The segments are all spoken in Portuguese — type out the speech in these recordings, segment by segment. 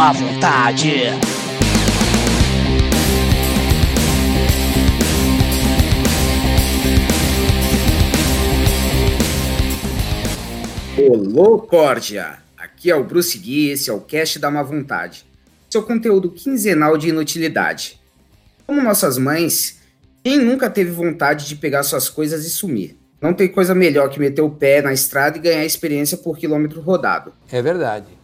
má vontade. Olô, Córdia! Aqui é o Bruce Gui, esse é o Cast da Má Vontade. Seu conteúdo quinzenal de inutilidade. Como nossas mães, quem nunca teve vontade de pegar suas coisas e sumir? Não tem coisa melhor que meter o pé na estrada e ganhar experiência por quilômetro rodado. É verdade.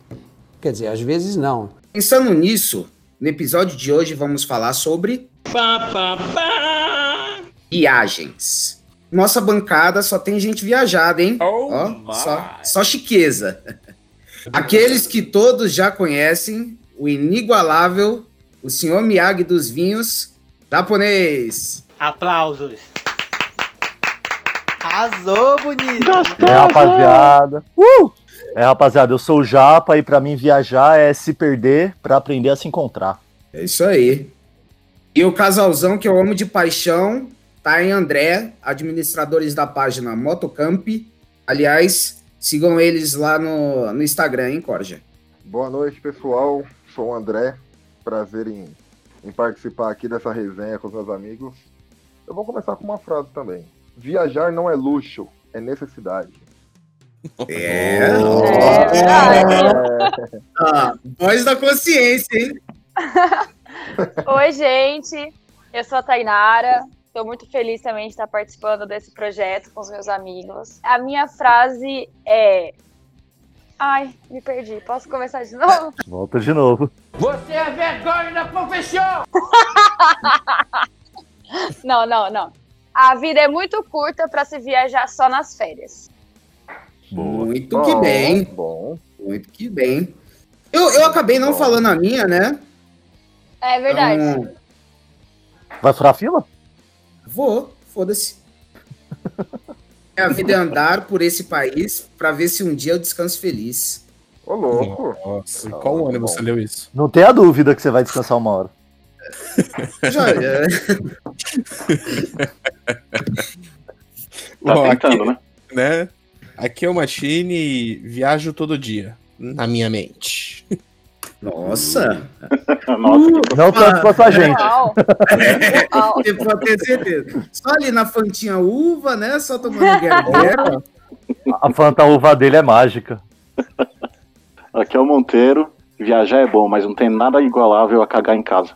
Quer dizer, às vezes não. Pensando nisso, no episódio de hoje vamos falar sobre viagens. Nossa bancada só tem gente viajada, hein? Oh Ó, só, só chiqueza. Aqueles que todos já conhecem, o inigualável, o senhor Miyagi dos vinhos, japonês. Aplausos. Arrasou, bonito. É, rapaziada. Uh! É, rapaziada, eu sou o Japa e pra mim viajar é se perder pra aprender a se encontrar. É isso aí. E o casalzão que eu amo de paixão, tá em André, administradores da página Motocamp. Aliás, sigam eles lá no, no Instagram, hein, Corja? Boa noite, pessoal. Sou o André. Prazer em, em participar aqui dessa resenha com os meus amigos. Eu vou começar com uma frase também. Viajar não é luxo, é necessidade. É. É. Ah, voz da consciência, hein? Oi, gente. Eu sou a Tainara. Estou muito feliz também de estar participando desse projeto com os meus amigos. A minha frase é. Ai, me perdi. Posso começar de novo? Volta de novo. Você é vergonha da profissão! Não, não, não. A vida é muito curta para se viajar só nas férias. Boa. Muito que bem. Bom. Muito que bem. Eu, eu acabei não falando a minha, né? É verdade. Então, Vai furar a fila? vou, foda-se. A vida é andar por esse país pra ver se um dia eu descanso feliz. Ô, louco. Nossa, em qual ano bom. você leu isso? Não tenha dúvida que você vai descansar uma hora. É, Tá tentando, aqui, né? né? Aqui é o Machine e viajo todo dia. Na minha mente. Nossa, Nossa, Não tanto quanto a gente. Eu pode ter certeza. Só ali na fantinha uva, né? Só tomando guerra. A Fanta uva dele é mágica. aqui é o Monteiro. Viajar é bom, mas não tem nada igualável a cagar em casa.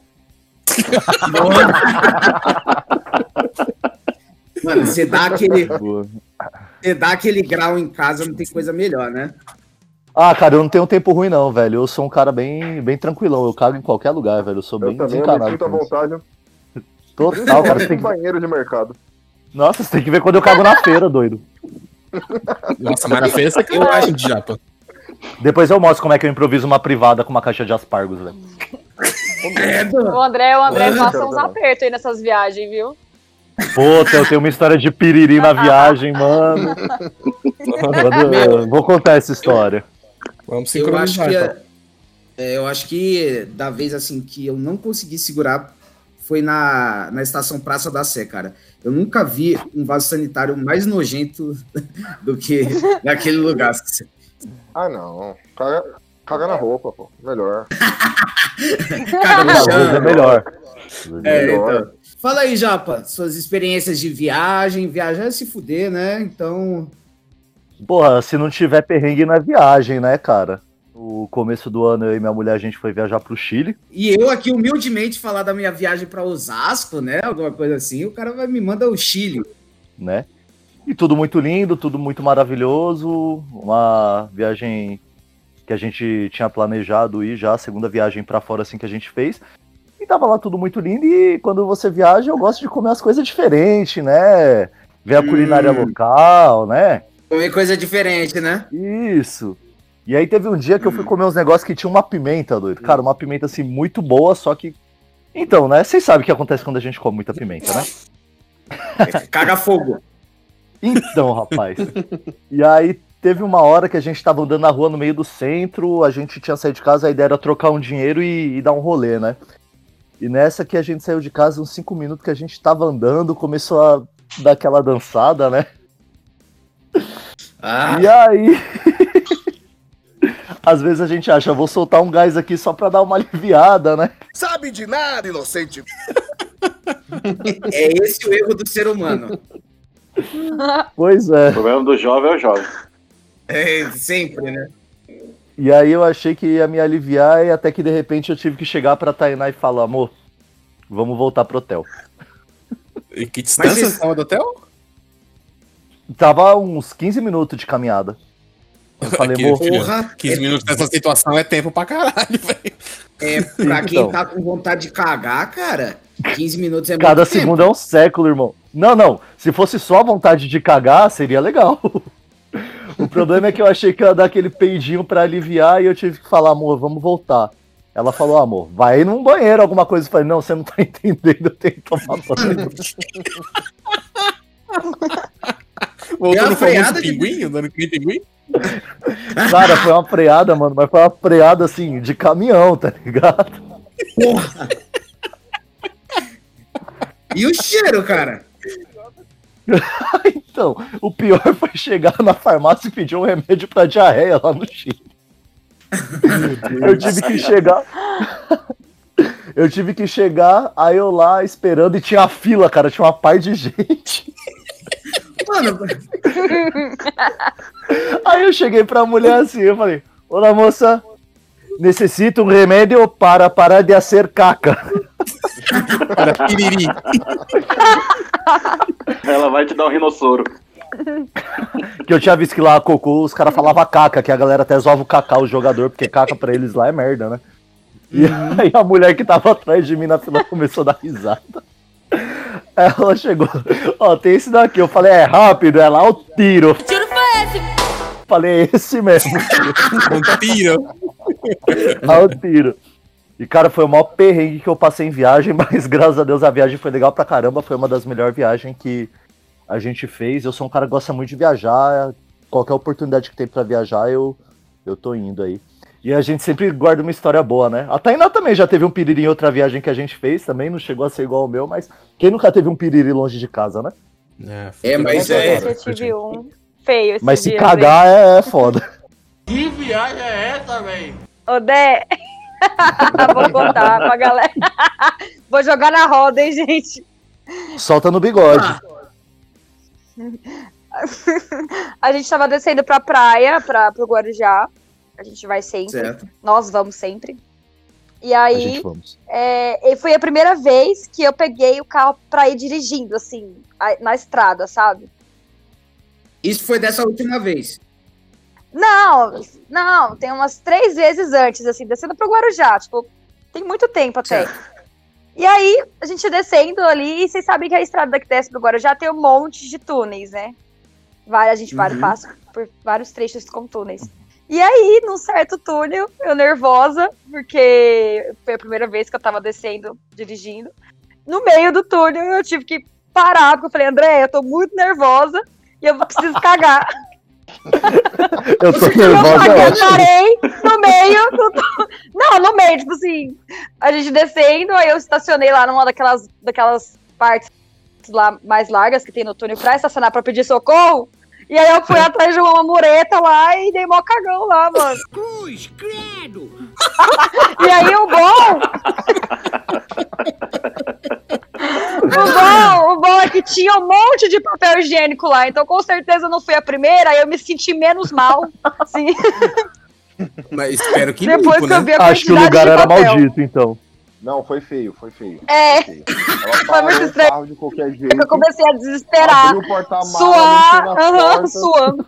Mano, você dá aquele. Você dá aquele grau em casa, não tem coisa melhor, né? Ah, cara, eu não tenho tempo ruim, não, velho. Eu sou um cara bem, bem tranquilão. Eu cago em qualquer lugar, velho. Eu sou Eu bem também eu desencanado. com isso. vontade. Total, cara. Você tem que... banheiro de mercado. Nossa, você tem que ver quando eu cago na feira, doido. Nossa, mas na feira você eu acho de japa. Depois eu mostro como é que eu improviso uma privada com uma caixa de aspargos, velho. O André, o André passa uns apertos aí nessas viagens, viu? Puta, eu tenho uma história de piriri na viagem, mano. Mano, Vou contar essa história. Vamos Eu acho sincronizar. que então. é, eu acho que da vez assim que eu não consegui segurar foi na, na estação Praça da Sé, cara. Eu nunca vi um vaso sanitário mais nojento do que naquele lugar. Ah, não. Caga, caga na roupa, pô. Melhor. Cara, no chão. é melhor. É, Melhor. então. Fala aí, Japa, suas experiências de viagem. Viajar é se fuder, né? Então, Porra, se não tiver perrengue na viagem, né, cara? No começo do ano, eu e minha mulher, a gente foi viajar pro Chile, E eu aqui humildemente falar da minha viagem para Osasco, né? Alguma coisa assim, o cara vai me manda o Chile. né? E tudo muito lindo, tudo muito maravilhoso. Uma viagem que a gente tinha planejado ir já, a segunda viagem pra fora assim que a gente fez. E tava lá tudo muito lindo. E quando você viaja, eu gosto de comer as coisas diferentes, né? Ver a Hum. culinária local, né? Comer coisa diferente, né? Isso. E aí teve um dia que eu fui comer uns negócios que tinha uma pimenta, doido. Cara, uma pimenta assim muito boa, só que. Então, né? Vocês sabem o que acontece quando a gente come muita pimenta, né? Caga fogo. Então, rapaz. e aí teve uma hora que a gente tava andando na rua no meio do centro, a gente tinha saído de casa, a ideia era trocar um dinheiro e, e dar um rolê, né? E nessa que a gente saiu de casa, uns cinco minutos que a gente tava andando, começou a dar aquela dançada, né? Ah, E aí. Às vezes a gente acha, vou soltar um gás aqui só pra dar uma aliviada, né? Sabe de nada, inocente. É esse o erro do ser humano. Pois O é. problema do jovem é o jovem. É, sempre, né? E aí eu achei que ia me aliviar e até que de repente eu tive que chegar pra Tainá e falar, amor, vamos voltar pro hotel. E que distância vocês- você tava do hotel? Tava uns 15 minutos de caminhada. Eu falei, Porra, 15 é- minutos nessa situação é tempo pra caralho, velho. É, pra quem Então. tá com vontade de cagar, cara, 15 minutos é cada muito tempo. segundo é um século, irmão. Não, não. Se fosse só a vontade de cagar, seria legal. O problema é que eu achei que ia dar aquele peidinho pra aliviar e eu tive que falar, amor, vamos voltar. Ela falou, amor, vai num banheiro, alguma coisa. Eu falei, não, você não tá entendendo, eu tenho que tomar banho. Voltou É no famoso freada de- pinguim, andando com pinguim. Cara, foi uma freada, mano, mas foi uma freada assim, de caminhão, tá ligado? Porra! E o cheiro, cara? Então, o pior foi chegar na farmácia e pedir um remédio pra diarreia lá no Chile. Eu tive que chegar. Eu tive que chegar, aí eu lá esperando e tinha fila, cara, tinha uma par de gente. Mano, Aí eu cheguei pra mulher assim, eu falei: Olá moça, necessito um remédio para parar de ser caca. Para piriri. Ela vai te dar um rinossoro. Que eu tinha visto que lá a Cocô, os caras falavam caca, que a galera até zoava o cacau, o jogador, porque caca pra eles lá é merda, né? E aí a mulher que tava atrás de mim na fila começou a dar risada. Ela chegou, ó, tem esse daqui. Eu falei, é rápido, é lá o tiro. Tiro foi esse? Falei, é esse mesmo, Um tiro. lá o tiro. E cara, foi o maior perrengue que eu passei em viagem, mas graças a Deus a viagem foi legal pra caramba. Foi uma das melhores viagens que a gente fez. Eu sou um cara que gosta muito de viajar. Qualquer oportunidade que tem pra viajar, eu, eu tô indo aí. E a gente sempre guarda uma história boa, né? A Tainá também já teve um piriri em outra viagem que a gente fez também, não chegou a ser igual ao meu, mas quem nunca teve um piriri longe de casa, né? É, mas Eu é- eu tive um feio esse Mas se dia, cagar é, é foda. Que viagem é essa, velho? Ô, Dé. Vou contar pra galera. Vou jogar na roda, hein, gente. Solta no bigode. Ah, A gente tava descendo pra praia, pra, pro Guarujá. A gente vai sempre. certo. Nós vamos sempre. E aí, é, e foi a primeira vez que eu peguei o carro pra ir dirigindo, assim, na estrada, sabe? Isso foi dessa última vez. Não, não, tem umas três vezes antes, assim, descendo pro Guarujá, tipo, tem muito tempo até. E aí, a gente descendo ali, e vocês sabem que a estrada que desce pro Guarujá tem um monte de túneis, né? Vai, a gente Uhum. passa por vários trechos com túneis. E aí, num certo túnel, eu nervosa, porque foi a primeira vez que eu tava descendo, dirigindo. No meio do túnel, eu tive que parar, porque eu falei, André, eu tô muito nervosa e eu preciso cagar. Eu tô Eu nervosa, parei, ótimo. parei no meio. do- Não, no meio, tipo assim, a gente descendo, aí eu estacionei lá numa daquelas, daquelas partes lá mais largas que tem no túnel pra estacionar pra pedir socorro. E aí eu fui atrás de uma mureta lá e dei mó cagão lá, mano. Cruz, credo! E aí o bom. O bom, o bom é que tinha um monte de papel higiênico lá, então com certeza não fui a primeira, aí eu me senti menos mal. Assim, Mas espero que depois limpo, que eu né? vi a Acho que o lugar era papel. maldito, então. Não, foi feio, foi feio. É. Foi feio. Foi muito estranho. de qualquer jeito. Eu comecei a desesperar, Abriu o porta-mala, suar, porta. suando.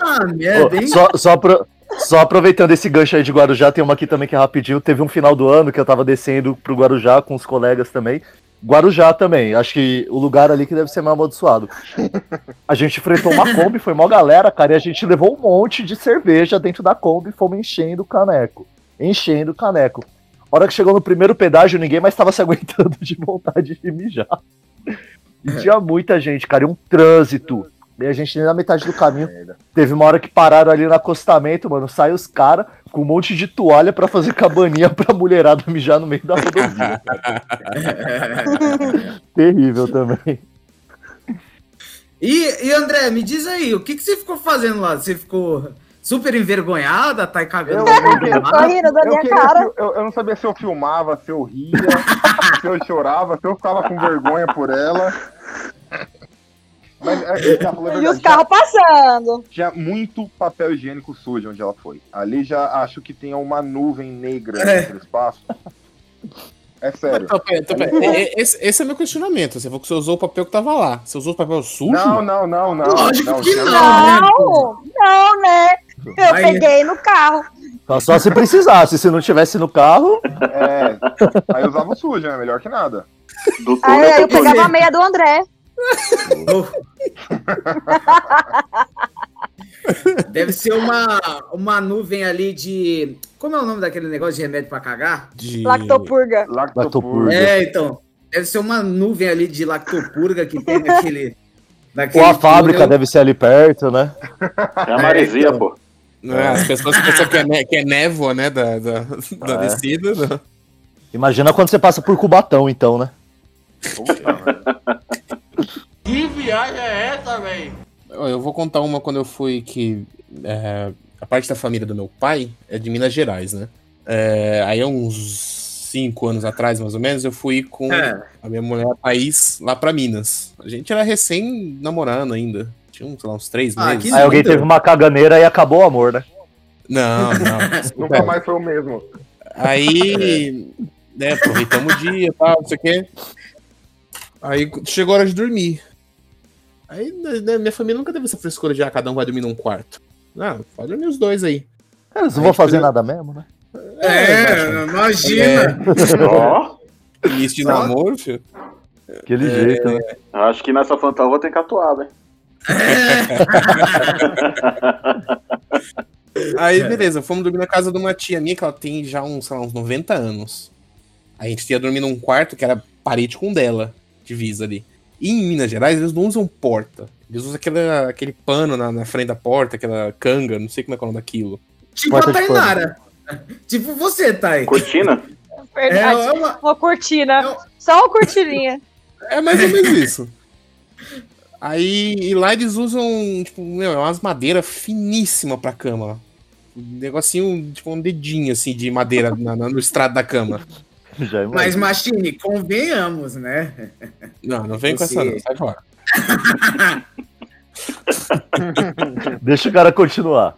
Ah, merda, hein? só, só, apro- só aproveitando esse gancho aí de Guarujá, tem uma aqui também que é rapidinho. Teve um final do ano que eu tava descendo pro Guarujá com os colegas também. Guarujá também, acho que o lugar ali que deve ser mais amaldiçoado. A gente enfrentou uma Kombi, foi mó galera, cara, e a gente levou um monte de cerveja dentro da Kombi e fomos enchendo o caneco. Enchendo o caneco. A hora que chegou no primeiro pedágio, ninguém mais tava se aguentando de vontade de mijar. E tinha muita gente, cara, e um trânsito. E a gente nem na metade do caminho. Teve uma hora que pararam ali no acostamento, mano. Sai os caras com um monte de toalha pra fazer cabaninha pra mulherada mijar no meio da rodovia. Terrível também. E, e André, me diz aí, o que, que você ficou fazendo lá? Você ficou super envergonhada, tá cagando. Eu- eu- eu tô rindo da Eu, minha queria- cara. eu, eu não sabia se eu filmava, se eu ria, se eu chorava, se eu ficava com vergonha por ela. Mas é, já falou a E os carros passando. tinha muito papel higiênico sujo onde ela foi. Ali já acho que tinha uma nuvem negra É. naquele espaço. É sério. Pera, então, pera. É- é- Esse, esse é meu questionamento. Você falou que você usou o papel que tava lá. Você usou o papel sujo? Não, não, não, não. Lógico não, que não. Não, não, né? Eu Aí- peguei no carro. Só, só se precisasse, se não tivesse no carro, É, aí eu usava o sujo, né? Melhor que nada. Do túnel Aí eu pro túnel. pegava a meia do André. Deve ser uma, uma nuvem ali de. Como é o nome daquele negócio de remédio pra cagar? De... Lactopurga. Lactopurga. É, então. Deve ser uma nuvem ali de lactopurga que tem naquele. naquele ou a fábrica túnel. deve ser ali perto, né? É a maresia, então. pô. Né, As pessoas pensam que é, que é névoa, né? Da, da, da É. descida. né? Imagina quando você passa por Cubatão, então, né? Que viagem é essa, velho? Eu vou contar uma quando eu fui que. é, a parte da família do meu pai é de Minas Gerais, né? É, aí há uns cinco anos atrás, mais ou menos, eu fui com É. a minha mulher a Thaís lá pra Minas. A gente era recém namorando ainda. Tinha, sei lá, uns três Ah, meses. Aí alguém teve uma caganeira e acabou o amor, né? Não, não. Nunca mais foi o mesmo. Aí, né, aproveitamos o dia e tal, não sei o quê. Aí chegou a hora de dormir. Aí, né, minha família nunca teve essa frescura de ah, cada um vai dormir num quarto. Não, pode dormir os dois aí. Cara, eles não vão fazer nada mesmo, né? É, imagina. Ó, Início de namoro, filho. Aquele jeito, né? eu acho que nessa fantasma eu vou ter que atuar, velho. Aí, beleza, fomos dormir na casa de uma tia minha que ela tem já uns, sei lá, uns 90 anos. A gente ia dormir num quarto que era parede com dela, divisa ali. E em Minas Gerais eles não usam porta. Eles usam aquela, aquele pano na, na frente da porta, aquela canga, não sei como é que é o nome daquilo. Tipo a Porta pano. Tainara. Tipo você, Thay. Cortina? É, Verdade. é uma, Uma cortina. Não. Só uma cortininha. É mais ou menos isso. Aí, e lá eles usam, tipo, meu, é umas madeiras finíssimas pra cama. Um negocinho, tipo, um dedinho, assim, de madeira na- na- no estrado da cama. Já mas. Machine, convenhamos, né? Não, não vem com Você- essa não, sai fora. Deixa o cara continuar.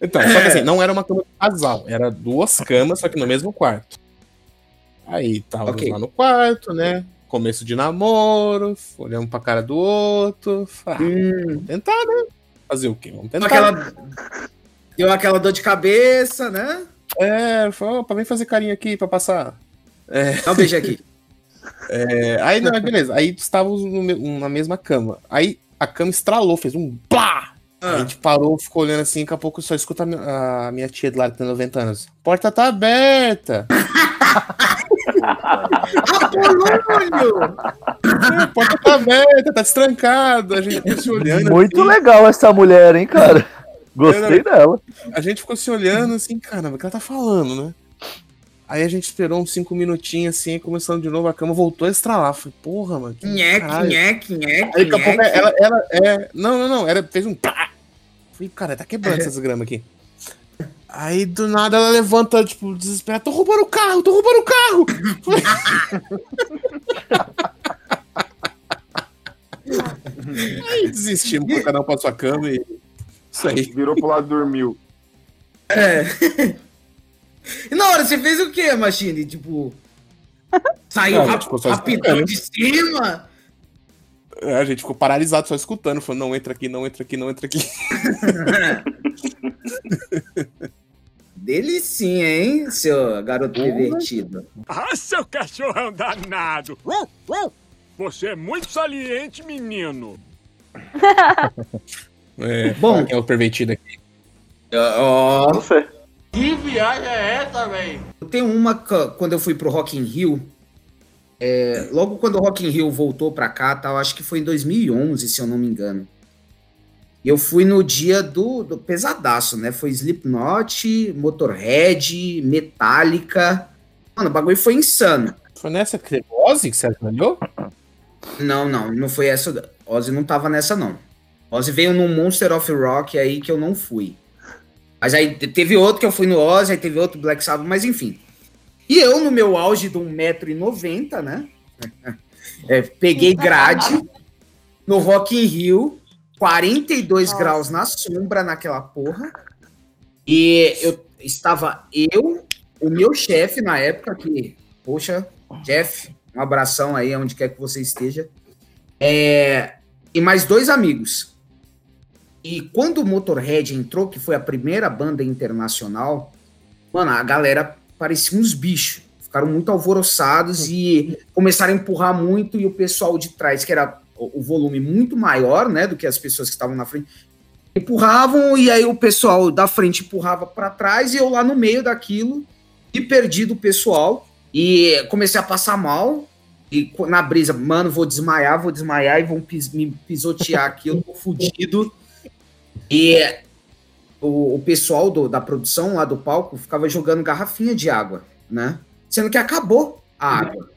Então, só que assim, não era uma cama de casal, era duas camas, só que no mesmo quarto. Aí tava Ok. lá no quarto, né? Começo de namoro, olhamos pra cara do outro. Falei, ah, vamos tentar, né? Fazer o quê? Vamos Deu tentar. aquela, deu aquela dor de cabeça, né? É, falou, pra vem fazer carinho aqui pra passar. Dá um beijo aqui. É, aí, não, beleza. Aí estávamos na mesma cama. Aí a cama estralou, fez um plá! A Ah, gente parou, ficou olhando assim, daqui a pouco só escuta a mi- a minha tia de lá, que tem 90 anos. Porta tá aberta! Apolônio! É, porta tá aberta, tá destrancada. A gente ficou se olhando. Muito assim, legal essa mulher, hein, cara? Gostei dela. A gente ficou se olhando assim, caramba, o que ela tá falando, né? Aí a gente esperou uns 5 minutinhos assim, começando de novo, a cama voltou a estralar. Falei, porra, mano. Que Nheque, caralho. nheque, nheque, Aí daqui a pouco nheque. ela, ela é. Não, não, não. Ela fez um. Pá! Falei, cara, tá quebrando essas gramas aqui. Aí do nada ela levanta, tipo, desesperada. Tô roubando o carro, tô roubando o carro! aí desistimos, cada um pra sua cama e. Isso aí. Virou pro lado e dormiu. E na hora, você fez o quê, Machine? Tipo. Saiu tipo, só rapidão de cima? É, A gente ficou paralisado só escutando, falando, não entra aqui, não entra aqui, não entra aqui. Delicinha, hein, seu garoto pervertido. Ah, seu cachorrão danado! Você é muito saliente, menino. É, Bom. quem é o pervertido aqui? Ó, Você. Que viagem é essa, velho? eu tenho uma quando eu fui pro Rock in Rio. é, logo quando o Rock in Rio voltou pra cá, tal, acho que foi em 2011, se eu não me engano. E eu fui no dia do, do pesadaço, né? Foi Slipknot, Motorhead, Metallica. Mano, o bagulho foi insano. Foi nessa que Ozzy que você olhou? Não, não, não foi essa. Ozzy não tava nessa, não. Ozzy veio no Monster of Rock aí que eu não fui. Mas aí teve outro que eu fui no Oz, aí teve outro Black Sabbath, mas enfim. E eu, no meu auge de 1,90m, né? É, peguei grade no Rock in Rio, 42 Nossa. graus na sombra naquela porra. E eu estava eu, o meu chefe na época, que, poxa, Jeff, um abração aí, onde quer que você esteja. É, e mais dois amigos. E quando o Motorhead entrou, que foi a primeira banda internacional, mano, a galera parecia uns bichos. Ficaram muito alvoroçados e começaram a empurrar muito. E o pessoal de trás, que era o volume muito maior, né, do que as pessoas que estavam na frente, empurravam. E aí o pessoal da frente empurrava para trás e eu lá no meio daquilo e perdi do pessoal. E comecei a passar mal. E na brisa, mano, vou desmaiar, vou desmaiar e vão pis- me pisotear aqui, eu tô fudido. E o, o pessoal do- da produção lá do palco ficava jogando garrafinha de água, né? Sendo que acabou a água.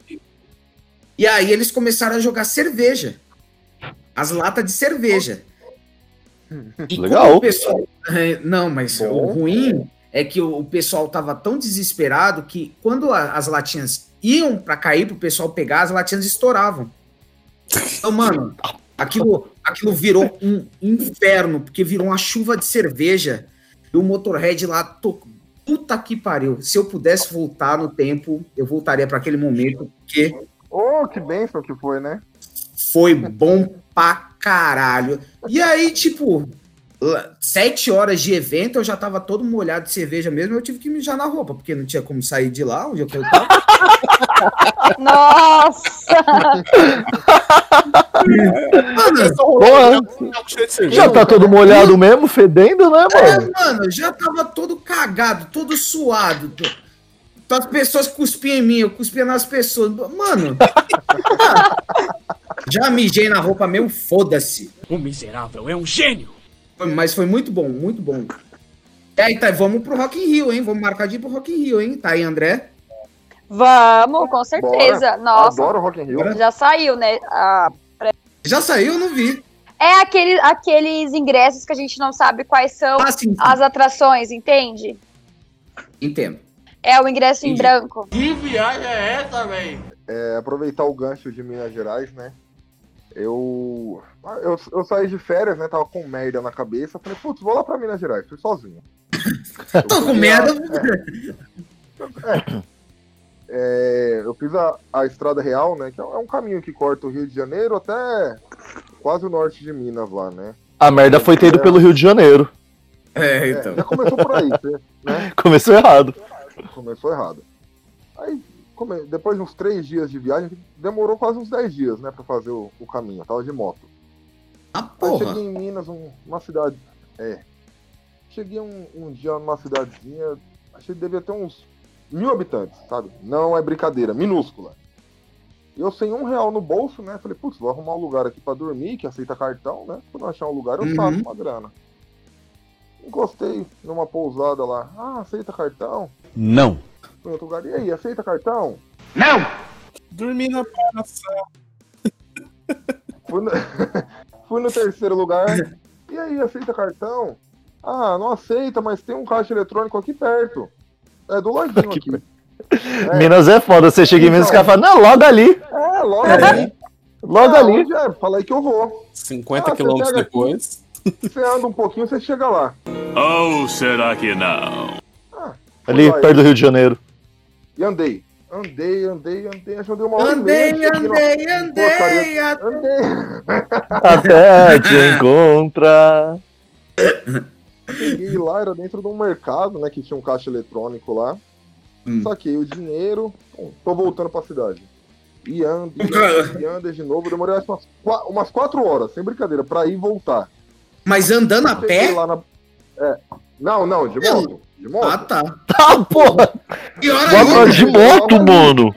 E aí eles começaram a jogar cerveja. As latas de cerveja. E Legal. o pessoal- Não, mas o Bom. ruim é que o, o pessoal tava tão desesperado que quando a- as latinhas iam pra cair pro pessoal pegar, as latinhas estouravam. Então, mano, aquilo, aquilo virou um inferno, porque virou uma chuva de cerveja. E o Motorhead lá, to... puta que pariu. Se eu pudesse voltar no tempo, eu voltaria pra aquele momento, porque Oh, que bênção que foi, né? foi bom pra caralho. E aí, tipo, sete horas de evento, eu já tava todo molhado de cerveja mesmo, eu tive que mijar na roupa, porque não tinha como sair de lá onde eu tava. Nossa! Boa. Já tá todo molhado mesmo, fedendo, né, É, mano? mano, já tava todo cagado, todo suado. to- As pessoas cuspiam em mim, eu cuspia nas pessoas. Mano, já mijei na roupa mesmo, foda-se. O miserável é um gênio! Mas foi muito bom, muito bom. E aí, tá, vamos pro Rock in Rio, hein? Vamos marcar de ir pro Rock in Rio, hein? Tá aí, André? Vamos, com certeza. Nossa, Adoro Rock in Rio. já saiu, né? A Já saiu, eu não vi. É aquele, aqueles ingressos que a gente não sabe quais são Ah, sim, sim. as atrações, entende? Entendo. É o ingresso em Entendi. branco. Que viagem é essa, velho? É, aproveitar o gancho de Minas Gerais, né? Eu, eu. Eu saí de férias, né? Tava com merda na cabeça. Falei, putz, vou lá pra Minas Gerais, fui sozinho. Tô com merda. lá- é, eu fiz a, a Estrada Real, né? Que é um caminho que corta o Rio de Janeiro até quase o norte de Minas lá, né? A merda foi ter ido pelo Rio de Janeiro. É, É, então. já começou por aí, né? Começou errado. Começou errado. Aí, come- depois de uns três dias de viagem, demorou quase uns 10 dias, né, pra fazer o, o caminho. Eu tava de moto. Ah, Aí porra. cheguei em Minas, um- uma cidade. É. Cheguei um, um dia numa cidadezinha, achei que devia ter uns mil habitantes, sabe? Não é brincadeira, minúscula. E eu sem um real no bolso, né? Falei, putz, vou arrumar um lugar aqui pra dormir, que aceita cartão, né? Quando eu achar um lugar, eu Uhum. uma grana. Encostei numa pousada lá. Ah, aceita cartão? Não. Fui outro lugar. E aí, aceita cartão? Dormi na praça. Fui no, fui no terceiro lugar. E aí, aceita cartão? Ah, não aceita, mas tem um caixa eletrônico aqui perto. É do ladinho Aqui aqui. É. Minas é foda. Você chega em Minas e os caras falam, não, logo ali. É, logo ali. Logo Ah, ali. é? Fala aí que eu vou. 50 Ah, quilômetros pega aqui. depois. Você anda um pouquinho, você chega lá. Ou será que não? Ali, Vai. perto do Rio de Janeiro. E andei. Andei, andei, andei. Acho que eu andei uma hora e Andei, meia. andei, na andei. Andei. Até te encontrar. Cheguei lá, era dentro de um mercado, né? Que tinha um caixa eletrônico lá. Hum. Saquei o dinheiro. Bom, tô voltando pra cidade. E ando, e ando, de novo. Demorei acho, umas, umas quatro horas, sem brincadeira, pra ir e voltar. Mas andando a pé? lá na. É. Não, não, de moto. De moto. Ah, tá. Tá, porra. Pior Bota ainda. de moto, mano.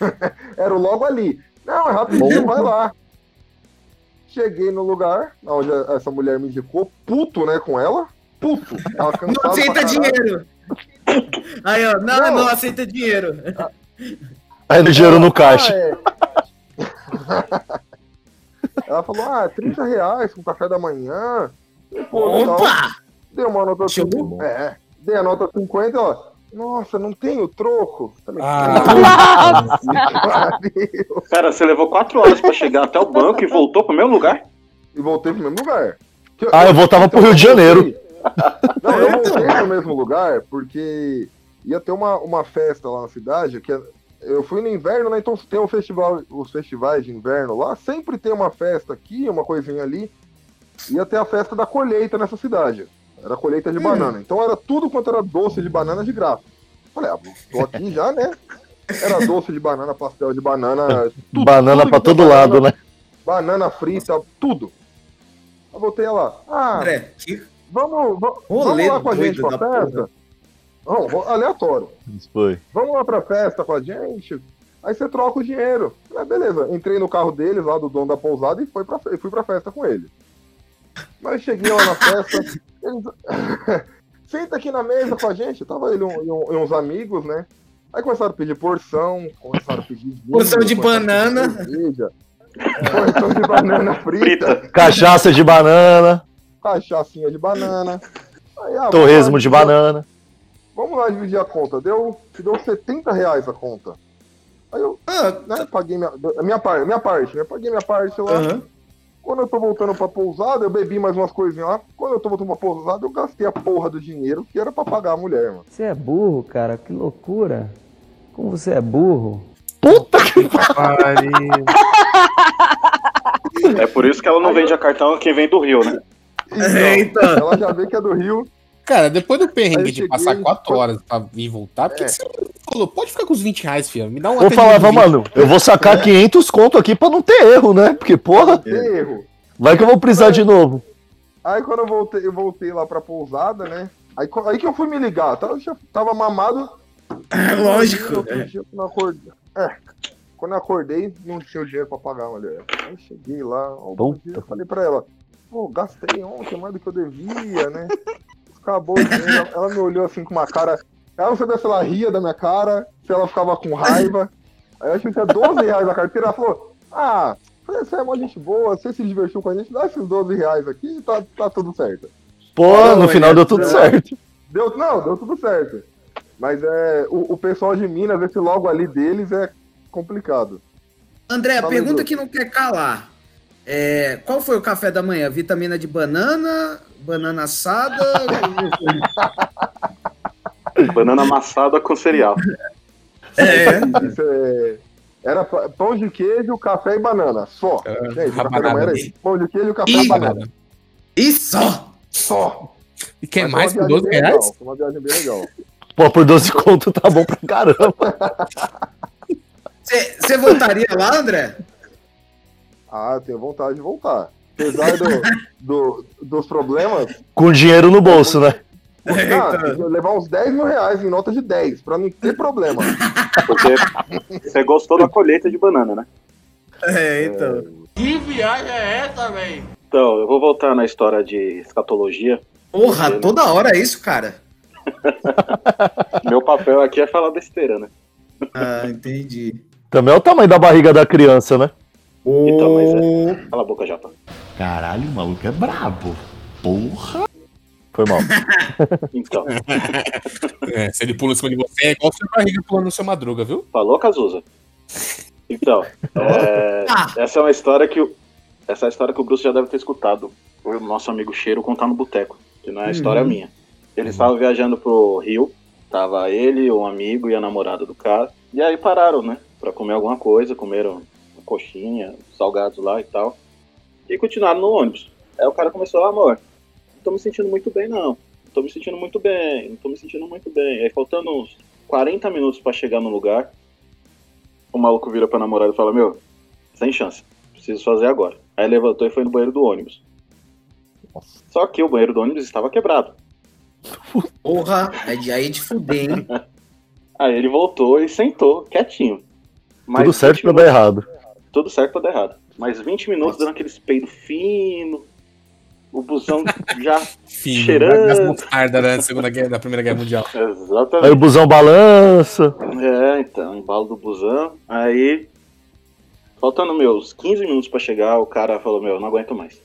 Era logo ali. Não, é rapidinho, vai lá. Cheguei no lugar, onde essa mulher me indicou, puto, né, com ela. Puto. Cansada Não aceita dinheiro. Aí, ó. Não, Não. não, aceita dinheiro. Aí no dinheiro no Ah, caixa. é. Ela falou, ah, 30 reais com café da manhã. E. Opa! Dei uma nota Chegou? 50. É, dei a nota 50, ó. Nossa, não tenho troco. Ah. Pera, você levou quatro horas pra chegar até o banco e voltou pro meu lugar? E voltei pro mesmo lugar. Ah, eu voltava pro Rio de Janeiro. Não, eu voltei no mesmo lugar porque ia ter uma, uma festa lá na cidade. Que é- eu fui no inverno, né? Então tem um festival, os festivais de inverno lá. Sempre tem uma festa aqui, uma coisinha ali. Ia ter a festa da colheita nessa cidade. Era colheita de banana. Então era tudo quanto era doce de banana de graça. Falei, ah, tô aqui já, né? Era doce de banana, pastel de banana. tudo- Banana tudo pra que tinha todo lado, banana, né? Banana frita, tudo. Eu voltei lá. Ah, André, que vamos, vamos, vamos lá com a gente pra festa? Não, aleatório. Isso foi. Vamos lá pra festa com a gente. Aí você troca o dinheiro. Ah, beleza. Entrei no carro deles, lá do dono da pousada, e foi pra, fui pra festa com ele. Mas cheguei lá na festa. Eles... Senta aqui na mesa com a gente. Tava ele um- e um- e uns amigos, né? Aí começaram a pedir porção, começaram a pedir. vinho, Porção de banana. Porção de banana frita, Cachaça de banana, cachaçinha de banana. Aí, ah, torresmo de banana. Vamos lá dividir a conta. Deu, deu 70 reais a conta. Aí eu, Ah, né, paguei minha, minha parte, minha parte, né? Paguei minha parte lá. aham. Quando eu tô voltando pra pousada, eu bebi mais umas coisinhas lá. Quando eu tô voltando pra pousada, eu gastei a porra do dinheiro que era pra pagar a mulher, mano. Você é burro, cara, que loucura. Como você é burro. Puta que É por isso que ela não vende a cartão quem vem do Rio, né? É, então. Ela já vê que é do Rio. Cara, depois do perrengue eu de passar quatro foi- horas pra ir voltar, por que, É. que você não falou? Pode ficar com os 20 reais, filho. Me dá um Eu falava, atendimento. mano, eu vou sacar 500 conto aqui pra não ter erro, né? Porque, porra, Tem erro. vai que eu vou precisar de novo. Aí quando eu voltei, eu voltei lá pra pousada, né? Aí, aí que eu fui me ligar. Tava, já tava mamado. É lógico. Outro dia, quando eu acordei, é, quando eu acordei, não tinha o dinheiro pra pagar mulher. Aí cheguei lá, ó, Puta. eu falei pra ela, pô, gastei ontem mais do que eu devia, né? Acabou o dinheiro. Ela me olhou assim com uma cara. Ela não sabia se ela ria da minha cara, se ela ficava com raiva. Aí eu achei que tinha 12 reais na carteira. Ela falou, ah, você é uma gente boa, você se divertiu com a gente, dá esses 12 reais aqui e tá, tá tudo certo. Pô, no final deu tudo é. certo. Deu, não, deu tudo certo. Mas é, o, o pessoal de Minas, esse logo ali deles é complicado. André, a Fala pergunta que não quer calar. É, qual foi o café da manhã? Vitamina de banana, banana assada? Banana amassada com cereal. é. É- era pão de queijo, café e banana. Só. Gente, o café da rabanada manhã era isso. Pão de queijo, café Ih, e banana. E só. Só. E quer Mas mais foi uma por 12 viagem bem reais? Foi uma viagem bem legal. Pô, por 12 conto tá bom pra caramba. Você voltaria lá, André? Ah, eu tenho vontade de voltar. Apesar do, do- dos problemas, Com dinheiro no bolso, né? ah, tem que levar uns 10 mil reais em nota de 10, pra não ter problema. Porque você gostou da colheita de banana, né? É, então. Que viagem é essa, velho? Então, eu vou voltar na história de escatologia. Porra, toda hora é isso, cara. Meu papel aqui é falar besteira, né? Ah, entendi. Também é o tamanho da barriga da criança, né? Então, mas é. Cala a boca, Japa. Caralho, o maluco é brabo. Porra. Foi mal. Então, É, se ele pula em cima de você, é igual sua barriga pulando no seu madruga, viu? falou, Cazuza? Então, é, Ah. essa é uma história que o, essa é a história que o Bruce já deve ter escutado. O nosso amigo Cheiro contar no boteco, que não é a história Uhum. minha. Ele estava viajando pro Rio, tava ele, um amigo e a namorada do cara. E aí pararam, né? Pra comer alguma coisa, comeram coxinha, salgados lá e tal. E continuaram no ônibus. Aí o cara começou, ah, amor, não tô me sentindo muito bem, não. Não tô me sentindo muito bem, não tô me sentindo muito bem. Aí faltando uns 40 minutos pra chegar no lugar, o maluco vira pra namorada e fala, meu, sem chance, preciso fazer agora. Aí levantou e foi no banheiro do ônibus. Só que o banheiro do ônibus estava quebrado. Porra, é de aí de fuder, hein? Aí ele voltou e sentou, quietinho. Tudo certo 20 pra dar errado. Tudo certo pra dar errado. Mas 20 minutos dando aqueles peidos fino, o busão já Filho, Cheirando. das mostarda da, segunda guerra, da Primeira Guerra Mundial. Aí o Exatamente. busão balança. É, então, embalo do busão. Aí, faltando meus 15 minutos pra chegar, o cara falou: Meu, não aguento mais.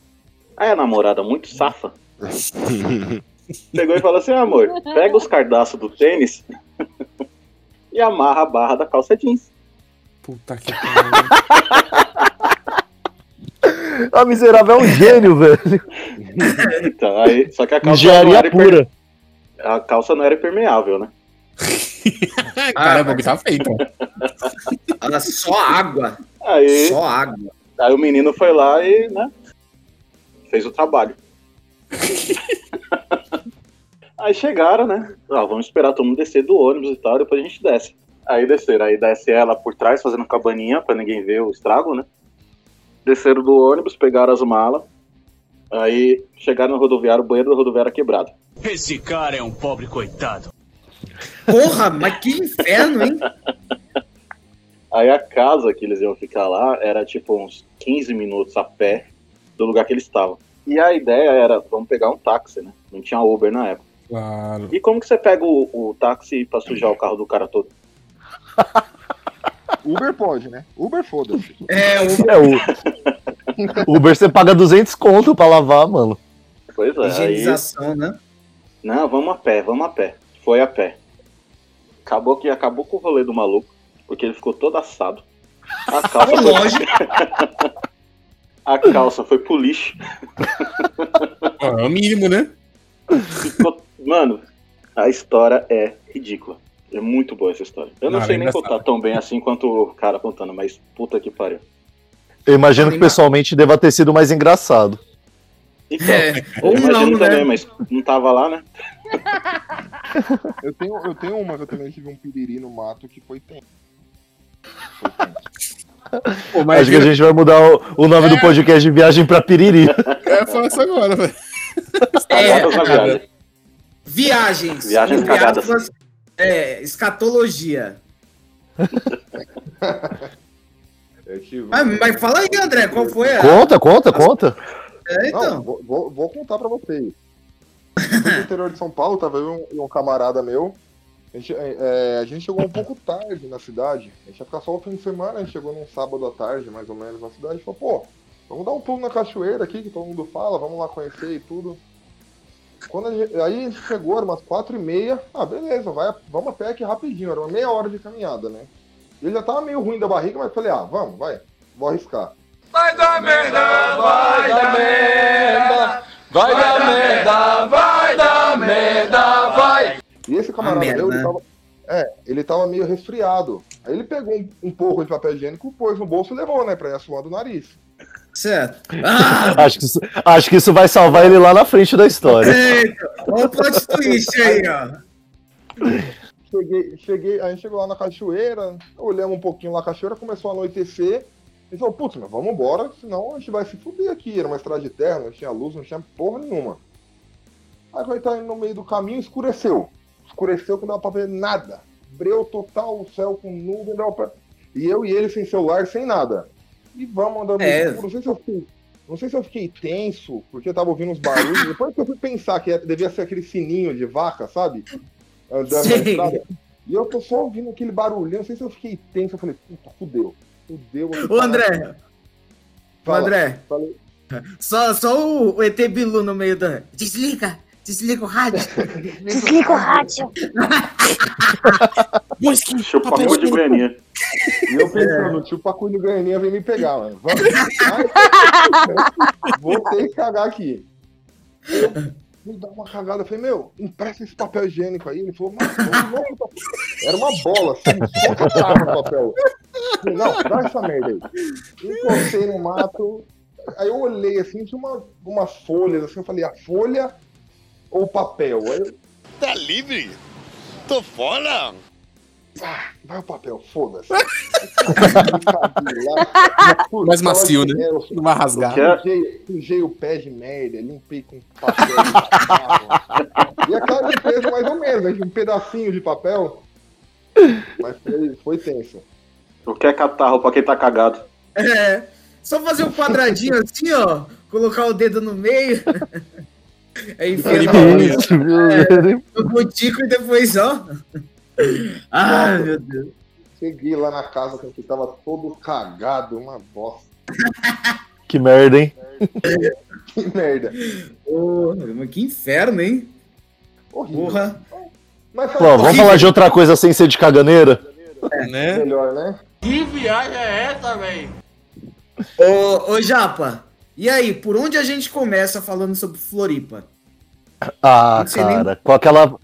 Aí a namorada, muito safa, Pegou e falou assim: amor, pega os cardaços do tênis e amarra a barra da calça jeans. Puta que pariu. A miserável é um gênio, velho. Então, aí, só que a calça não Engenharia era imper- pura. A calça não era impermeável, né? Caramba, o que tá feito. Olha, só água. Aí, Só água. aí o menino foi lá e, né, fez o trabalho. aí chegaram, né? Ah, vamos esperar todo mundo descer do ônibus e tal, depois a gente desce. Aí desceram, aí desce ela por trás, fazendo cabaninha pra ninguém ver o estrago, né? Desceram do ônibus, pegaram as malas. Aí chegaram no rodoviário, o banheiro do rodoviário quebrado. Esse cara é um pobre coitado. Porra, mas que inferno, hein? Aí a casa que eles iam ficar lá era tipo uns 15 minutos a pé do lugar que eles estavam. E a ideia era, vamos pegar um táxi, né? Não tinha Uber na época. Claro. E como que você pega o, o táxi pra sujar o carro do cara todo? Uber pode, né? Uber foda-se. É, o É o. Uber você paga 200 conto pra lavar, mano. Pois é, aí... higienização, né? Não, vamos a pé, vamos a pé. Foi a pé. Acabou que acabou com o rolê do maluco, porque ele ficou todo assado. A calça foi... Lógico. A calça foi pro lixo. É o mínimo, né? Ficou- Mano, a história é ridícula. É muito boa essa história. Eu não Não, sei é nem engraçado. contar tão bem assim quanto o cara contando, mas puta que pariu. Eu imagino que pessoalmente deva ter sido mais engraçado. Então, É, ou imagino não, também, né? mas não tava lá, né? Eu tenho, eu tenho uma que eu também tive um piriri no mato que foi tenso. Pô, mas Acho que a gente vai mudar o, o nome do podcast de viagem pra Piriri. Eu ia falar isso agora, velho. É, viagens. Viagens entre cagadas. Aspas, É, escatologia. Mas, um- mas fala aí, André, qual foi a. Conta, conta, conta. É, Não, então. vou, vou- vou contar pra vocês. No interior de São Paulo, tava eu e um, um camarada meu. A gente, é, é, a gente chegou um pouco tarde na cidade. A gente ia ficar só o fim de semana, a gente chegou num sábado à tarde, mais ou menos, na cidade. E falou, pô, vamos dar um pulo na cachoeira aqui, que todo mundo fala, vamos lá conhecer e tudo. Quando a gente- aí a gente chegou, era umas quatro e meia. Ah, beleza, vai, vamos a pé aqui rapidinho, era uma meia hora de caminhada, né? Ele já tava meio ruim da barriga, mas falei, ah, vamos, vai, vou arriscar. Vai dar merda, vai dar merda. Vai dar merda, vai dar merda, vai. E esse camarada meu, ele tava, é, ele tava meio resfriado. Aí ele pegou um, um pouco de papel higiênico, pôs no bolso e levou, né, pra ir assoando o nariz. Certo. Ah, Acho que, isso, acho que isso vai salvar ele lá na frente da história. eita, olha o plot twist aí, ó. Cheguei, cheguei, a gente chegou lá na cachoeira, olhamos um pouquinho lá a cachoeira, começou a anoitecer. E falou, putz, mas vamos embora, senão a gente vai se fuder aqui. Era uma estrada de terra, não tinha luz, não tinha porra nenhuma. Aí quando tá indo no meio do caminho, escureceu. Escureceu que não dava pra ver nada. Breu total, o céu com nuvem, não dava pra... E eu e ele sem celular, sem nada. E vamos andando no É. Não sei se eu fiquei. Não sei se eu fiquei tenso, porque eu tava ouvindo uns barulhos. Depois que eu fui pensar que devia ser aquele sininho de vaca, sabe? Andando na Sim. estrada. E eu tô só ouvindo aquele barulhinho. Não sei se eu fiquei tenso. Eu falei, puta, fudeu. Fudeu. Ô, André. Fala, André. falei. Só, só o, o ET Bilu no meio da. Desliga! Desliga o rádio! Desliga o rádio. Que Chupa de higiênico. E eu pensando, tio Pacu de Goianinha vem me pegar, mano. Vamos. Ai, vou ter que cagar aqui. Eu fui dar uma cagada. Eu falei, meu, empresta esse papel higiênico aí. Ele falou, mas não, não. Era uma bola, assim, só que tava no papel. Falei, não, dá essa merda aí. Encostei no mato. Aí eu olhei assim, tinha uma, umas folhas assim, eu falei, a folha ou o papel? Aí eu, Tá livre? Tô fora. Ah, vai o papel, foda-se. Mais macio, né? É, Não vai rasgar. É- Sujei, sujei o pé de merda, limpei com papel. e aquela limpeza mais ou menos, né, um pedacinho de papel. Mas foi, foi tenso. O que é catarro pra quem tá cagado? É. Só fazer um quadradinho assim, ó. Colocar o dedo no meio. Aí enfia no, Isso, viu? no botico e depois, ó. Ai, meu Deus. Cheguei lá na casa que tava todo cagado, uma bosta. Que merda, hein? Que merda. Porra, mas que inferno, hein? Horrível. Porra. Mas Pô, vamos falar de outra coisa sem ser de caganeira? Né? melhor, né? Que viagem é essa, velho? Ô, ô, Japa, e aí, por onde a gente começa falando sobre Floripa? Ah, sei nem- cara, com aquela,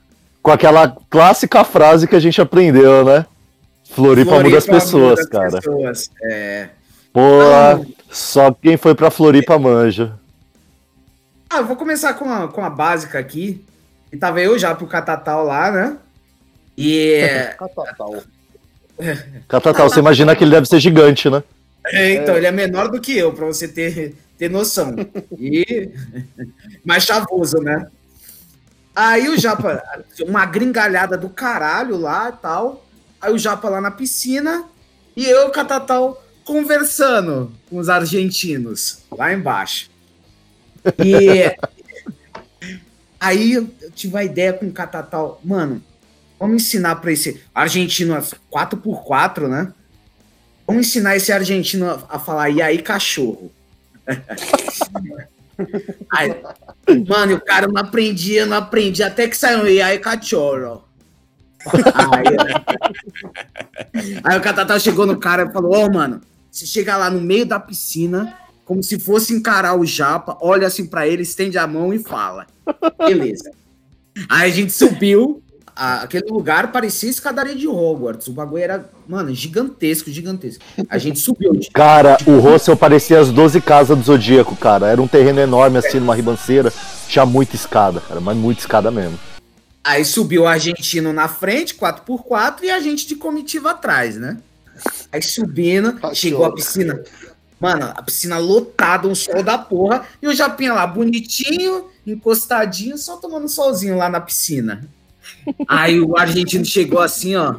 com aquela clássica frase que a gente aprendeu, né? Floripa, muda as pessoas, muda as cara. pessoas, É. Pô, só quem foi pra Floripa manja. Ah, eu vou começar com a, com a básica aqui. E tava eu já pro Catatal lá, né? E. Catatal. Catatal, você imagina que ele deve ser gigante, né? É, então, ele é menor do que eu, pra você ter, ter noção. E. Mais chavoso, né? Aí o Japa, uma gringalhada do caralho lá e tal. Aí o Japa lá na piscina. E eu Catatal conversando com os argentinos lá embaixo. E. Aí eu tive a ideia com o Catatal. Mano, vamos ensinar pra esse argentino 4x4, né? Vamos ensinar esse argentino a falar, e aí, cachorro? Aí, mano, o cara não aprendia, não aprendia, até que saiu, e aí, cachorro? Aí, aí o Catatal chegou no cara e falou, ô, mano, você chega lá no meio da piscina, como se fosse encarar o japa, olha assim pra ele, estende a mão e fala. Beleza. Aí a gente subiu, a- aquele lugar parecia escadaria de Hogwarts. O bagulho era, mano, gigantesco, gigantesco. A gente subiu. de- Cara, o Russell parecia as 12 casas do Zodíaco, cara. Era um terreno enorme, assim, numa ribanceira. Tinha muita escada, cara, mas muita escada mesmo. Aí subiu o argentino na frente, 4x4, e a gente de comitiva atrás, né? Aí subindo, chegou a piscina. Mano, a piscina lotada, um sol da porra, e o Japinha lá, bonitinho, encostadinho, só tomando solzinho lá na piscina. Aí o argentino chegou assim, ó,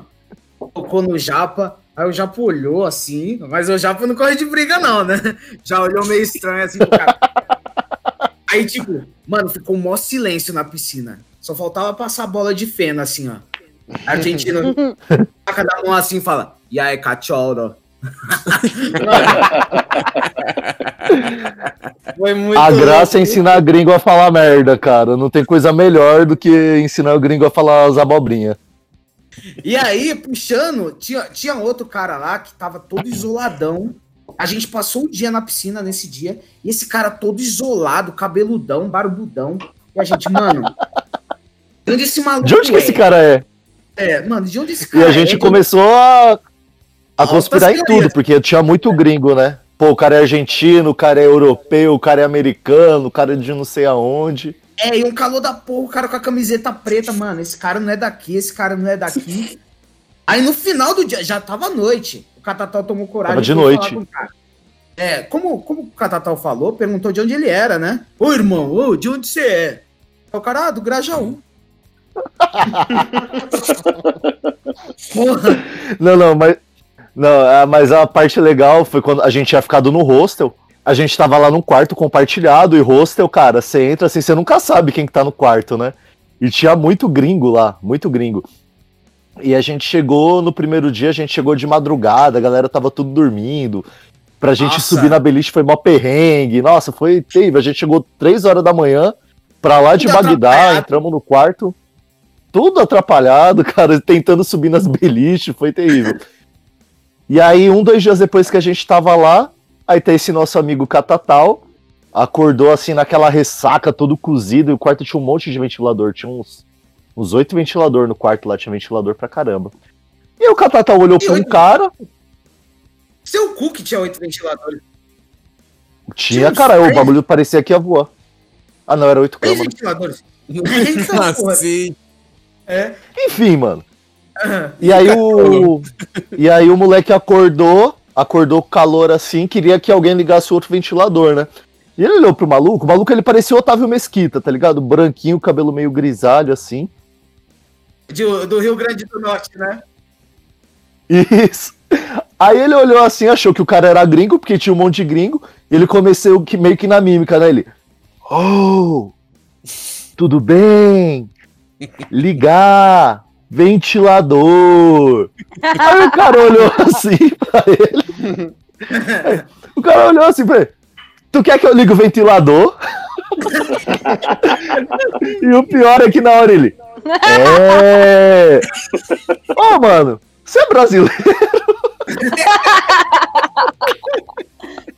tocou no Japa, aí o Japa olhou assim, mas o Japa não corre de briga não, né? Já olhou meio estranho assim cara. Aí, tipo, mano, ficou um maior silêncio na piscina. Só faltava passar a bola de feno, assim, ó. Argentino taca da mão assim e fala, e aí, cachorro? A graça é ensinar gringo a falar merda, cara. Não tem coisa melhor do que ensinar o gringo a falar as abobrinhas. E aí, puxando, tinha, tinha outro cara lá que tava todo isoladão. A gente passou o dia na piscina nesse dia, e esse cara todo isolado, cabeludão, barbudão. E a gente, mano, de onde esse maluco De onde que é? esse cara é? É, mano, de onde esse E cara a gente é? começou a, a conspirar em teorias. tudo, porque tinha muito gringo, né? Pô, o cara é argentino, o cara é europeu, o cara é americano, o cara é de não sei aonde. É, e um calor da porra, o cara com a camiseta preta, mano. Esse cara não é daqui, esse cara não é daqui. Aí no final do dia, já tava noite. O Catatal tomou coragem. Tava de noite. com. É, como, como o Catatal falou, perguntou de onde ele era, né? Ô, irmão, ô, de onde você é? O cara, ah, do Grajaú. Porra, Não, não, mas. Não, a- mas a parte legal foi quando a gente tinha ficado no hostel. A gente tava lá num quarto compartilhado e hostel, cara, você entra assim, você nunca sabe quem que tá no quarto, né? E tinha muito gringo lá, muito gringo. E a gente chegou no primeiro dia, a gente chegou de madrugada, a galera tava tudo dormindo. Pra gente Nossa. subir na beliche foi mó perrengue. Nossa, foi terrível. A gente chegou três horas da manhã pra lá de Tudo Bagdá, entramos no quarto, tudo atrapalhado, cara, tentando subir nas beliches, foi terrível. E aí, um, dois dias depois que a gente tava lá, aí tá esse nosso amigo Catatal, acordou assim naquela ressaca, todo cozido, e o quarto tinha um monte de ventilador, tinha uns, uns oito ventilador no quarto lá, tinha ventilador pra caramba. E aí o Catatal olhou pra um cara, seu cu que tinha oito ventiladores. tinha, uns cara, o bagulho parecia que ia voar. Ah, não, era oito câmeras. ventiladores. Eita, porra. Assim, É. Enfim, mano. E aí o. E aí o moleque acordou, acordou com calor assim, queria que alguém ligasse o outro ventilador, né? E ele olhou pro maluco, o maluco ele parecia o Otávio Mesquita, tá ligado? Branquinho, cabelo meio grisalho assim. De- do Rio Grande do Norte, né? Isso. Aí ele olhou assim, achou que o cara era gringo, porque tinha um monte de gringo, e ele começou que, meio que na mímica, né? Ele. Oh! Tudo bem? Ligar! Ventilador! Aí o cara olhou assim pra ele. O cara olhou assim pra ele. Tu quer que eu ligue o ventilador? e o pior é que na hora ele. É! Ô, mano, você é brasileiro?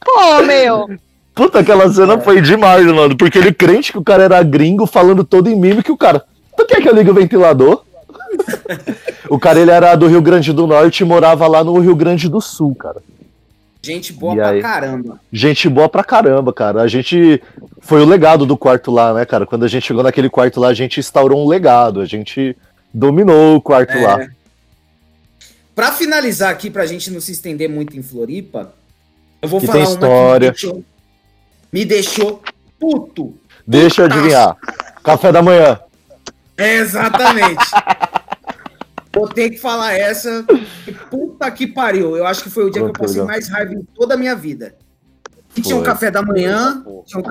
Pô, meu. Puta, aquela cena foi demais, mano. Porque ele crente que o cara era gringo, falando todo em mime que o cara. Tu quer que eu ligue o ventilador? o cara, ele era do Rio Grande do Norte e morava lá no Rio Grande do Sul, cara. Gente boa E pra aí? caramba. Gente boa pra caramba, cara. A gente. Foi o legado do quarto lá, né, cara? Quando a gente chegou naquele quarto lá, a gente instaurou um legado. A gente dominou o quarto É. lá. Pra finalizar aqui, pra gente não se estender muito em Floripa, eu vou Que falar tem uma história. que me deixou, me deixou puto. Deixa eu adivinhar. Café da manhã. Exatamente. Vou ter que falar essa. que Puta que pariu. Eu acho que foi o dia que eu passei mais raiva em toda a minha vida. E tinha um café da manhã. Tinha um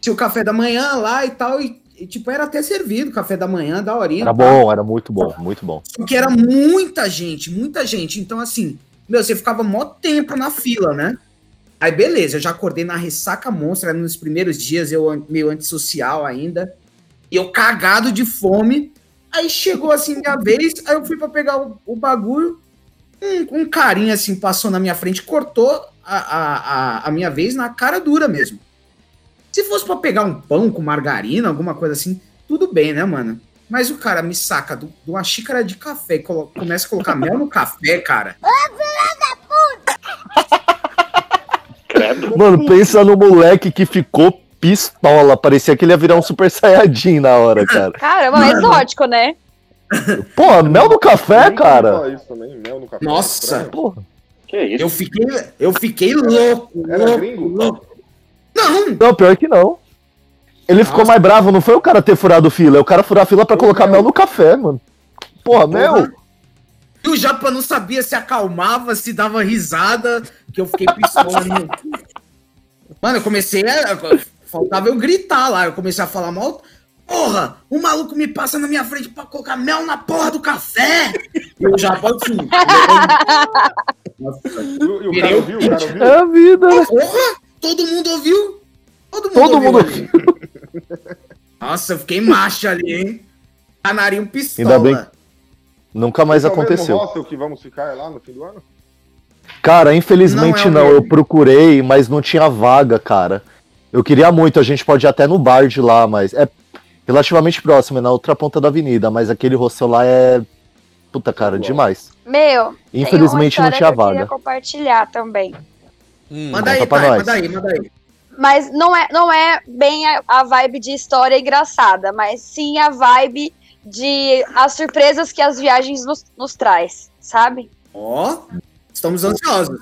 tinha um café da manhã lá e tal. E, e, tipo, era até servido café da manhã, da horinha. Era tá? bom, era muito bom, muito bom. Porque era muita gente, muita gente. Então, assim, meu, você ficava mó tempo na fila, né? Aí, beleza, eu já acordei na ressaca monstra nos primeiros dias, eu meio antissocial ainda. E eu cagado de fome. Aí chegou assim minha vez, aí eu fui pra pegar o, o bagulho. Um, um carinha assim passou na minha frente, cortou a, a, a, a minha vez na cara dura mesmo. Se fosse pra pegar um pão com margarina, alguma coisa assim, tudo bem, né, mano? Mas o cara me saca do- de uma xícara de café e começa a colocar mel no café, cara. Mano, pensa no moleque que ficou pistola. Parecia que ele ia virar um super saiyajin na hora, cara. Caramba, é exótico, né? Pô, mel no café, cara? Isso também, mel no café. Nossa! Porra. Que isso? Eu fiquei, eu fiquei louco, Era louco, gringo? louco. Não, Não, pior que não. Ele ficou mais bravo, não foi o cara ter furado fila, é o cara furar fila pra colocar mel no café, mano. Porra, mel? E o Japa não sabia se acalmava, se dava risada, que eu fiquei pistola. Mano, eu comecei a. Faltava eu gritar lá, eu comecei a falar mal. Porra, o maluco me passa na minha frente pra colocar mel na porra do café! E o Japa assim. Nossa, E, o- e cara ouviu? O cara ouviu? É a vida, né? porra! Todo mundo ouviu? Todo mundo Todo ouviu. mundo ali. Nossa, eu fiquei macho ali, hein? Canarinho pistola. Ainda bem Nunca mais Esse é o aconteceu. que vamos ficar lá no fim do ano? Cara, infelizmente Não não, é o eu procurei, mas não tinha vaga, cara. Eu queria muito, a gente pode ir até no bar de lá, mas é relativamente próximo, é na outra ponta da avenida, mas aquele hostel lá é. Puta, cara, demais. Meu, tem Infelizmente uma não tinha que eu queria vaga. compartilhar também. Hum, Manda aí, nós. manda aí, manda aí. Mas não é, não é bem a, a vibe de história engraçada, mas sim a vibe de as surpresas que as viagens nos, nos traz, sabe? Ó, estamos ansiosos.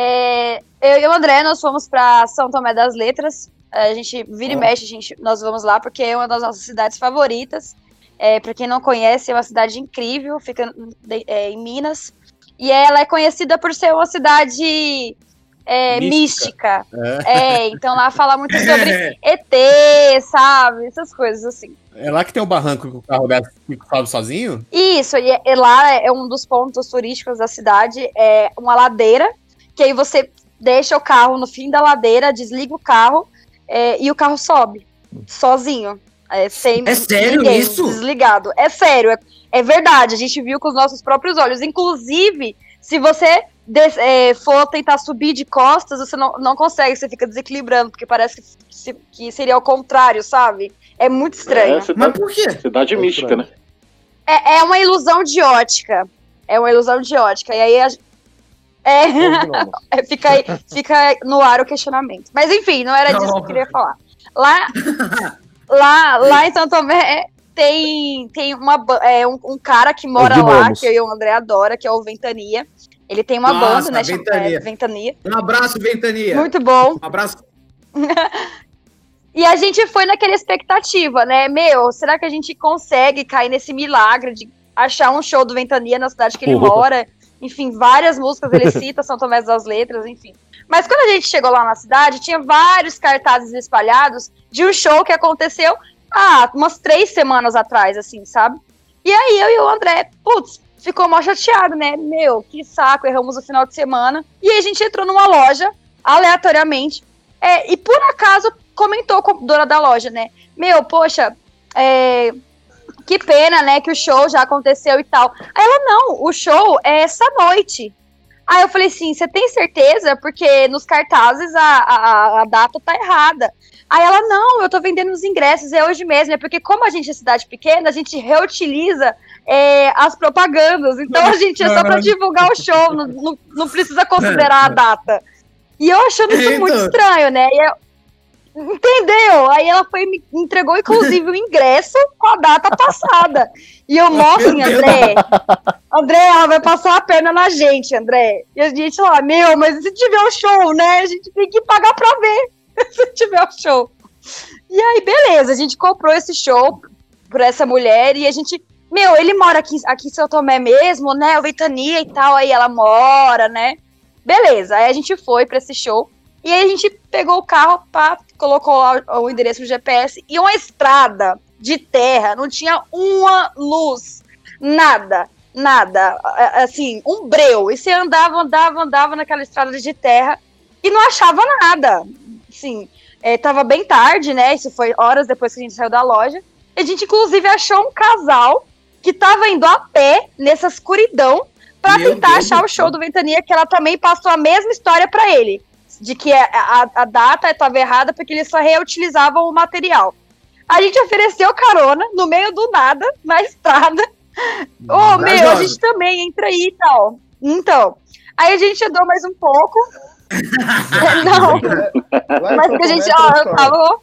É, eu e o André, nós fomos para São Tomé das Letras. A gente vira e mexe, a gente, nós vamos lá porque é uma das nossas cidades favoritas. É, para quem não conhece, é uma cidade incrível, fica de- é, em Minas. E ela é conhecida por ser uma cidade é, mística. É. É, então lá fala muito sobre É. ET, sabe? Essas coisas assim. É lá que tem o barranco que o carro dela fica- sobe sozinho? Isso, e, é- e lá é um dos pontos turísticos da cidade, é uma ladeira, que aí você deixa o carro no fim da ladeira, desliga o carro é, e o carro sobe, sozinho. É, sem É sério ninguém, isso? Desligado. É sério, é, é verdade, a gente viu com os nossos próprios olhos. Inclusive, se você des- é, for tentar subir de costas, você não, não consegue, você fica desequilibrando, porque parece que, se- que seria ao contrário, sabe? É muito estranho. É, Mas cidade, por quê? cidade mística, né? É, é uma ilusão de ótica. É uma ilusão de ótica. E aí a... é, é, fica, aí- fica no ar o questionamento. Mas enfim, não era disso que eu queria falar. Lá, lá, lá em São Tomé tem, tem uma, é, um, um cara que mora lá, que eu e o André adora, que é o Ventania. Ele tem uma Nossa, banda, né? chama- Ventania. é, Ventania. Um abraço, Ventania. Muito bom. Um abraço. E a gente foi naquela expectativa, né? Meu, será que a gente consegue cair nesse milagre de achar um show do Ventania na cidade que ele Porra. mora? Enfim, várias músicas ele cita, São Tomé das Letras, enfim. Mas quando a gente chegou lá na cidade, tinha vários cartazes espalhados de um show que aconteceu há umas três semanas atrás, assim, sabe? E aí eu e o André, putz, ficou mal chateado, né? Meu, que saco, erramos o final de semana. E aí a gente entrou numa loja, aleatoriamente, é, e por acaso comentou com a dona da loja, né? Meu, poxa, é, que pena, né, que o show já aconteceu e tal. Aí ela, não, o show é essa noite. Aí eu falei assim, você tem certeza? Porque nos cartazes a, a, a data tá errada. Aí ela, não, eu tô vendendo os ingressos, é hoje mesmo. É porque como a gente é cidade pequena, a gente reutiliza é, as propagandas. Então a gente é só pra divulgar o show, não, não, não precisa considerar a data. E eu achando isso muito estranho, né? E eu- entendeu? Aí ela foi me entregou, inclusive, o ingresso com a data passada. E eu mostro, assim, André, André, ela vai passar a perna na gente, André. E a gente lá, meu, mas se tiver o show, né? A gente tem que pagar pra ver se tiver o show. E aí, beleza, a gente comprou esse show por essa mulher e a gente. Meu, ele mora aqui, aqui em São Tomé mesmo, né? O Ventania e tal, aí ela mora, né? Beleza, aí a gente foi pra esse show. E aí a gente pegou o carro, pá, colocou lá o endereço no GPS e uma estrada de terra, não tinha uma luz, nada, nada, assim, um breu. E você andava, andava, andava naquela estrada de terra e não achava nada. Assim, é, tava bem tarde, né? Isso foi horas depois que a gente saiu da loja. A gente, inclusive, achou um casal que tava indo a pé nessa escuridão Meu tentar Deus achar do o show do Ventania, que ela também passou a mesma história pra ele. De que a, a, a data estava errada porque eles só reutilizavam o material. A gente ofereceu carona no meio do nada, na estrada. Ô, meu, a gente também entra aí e tal. Então, aí a gente andou mais um pouco. Não, em mas que a gente, é ó, eu tava,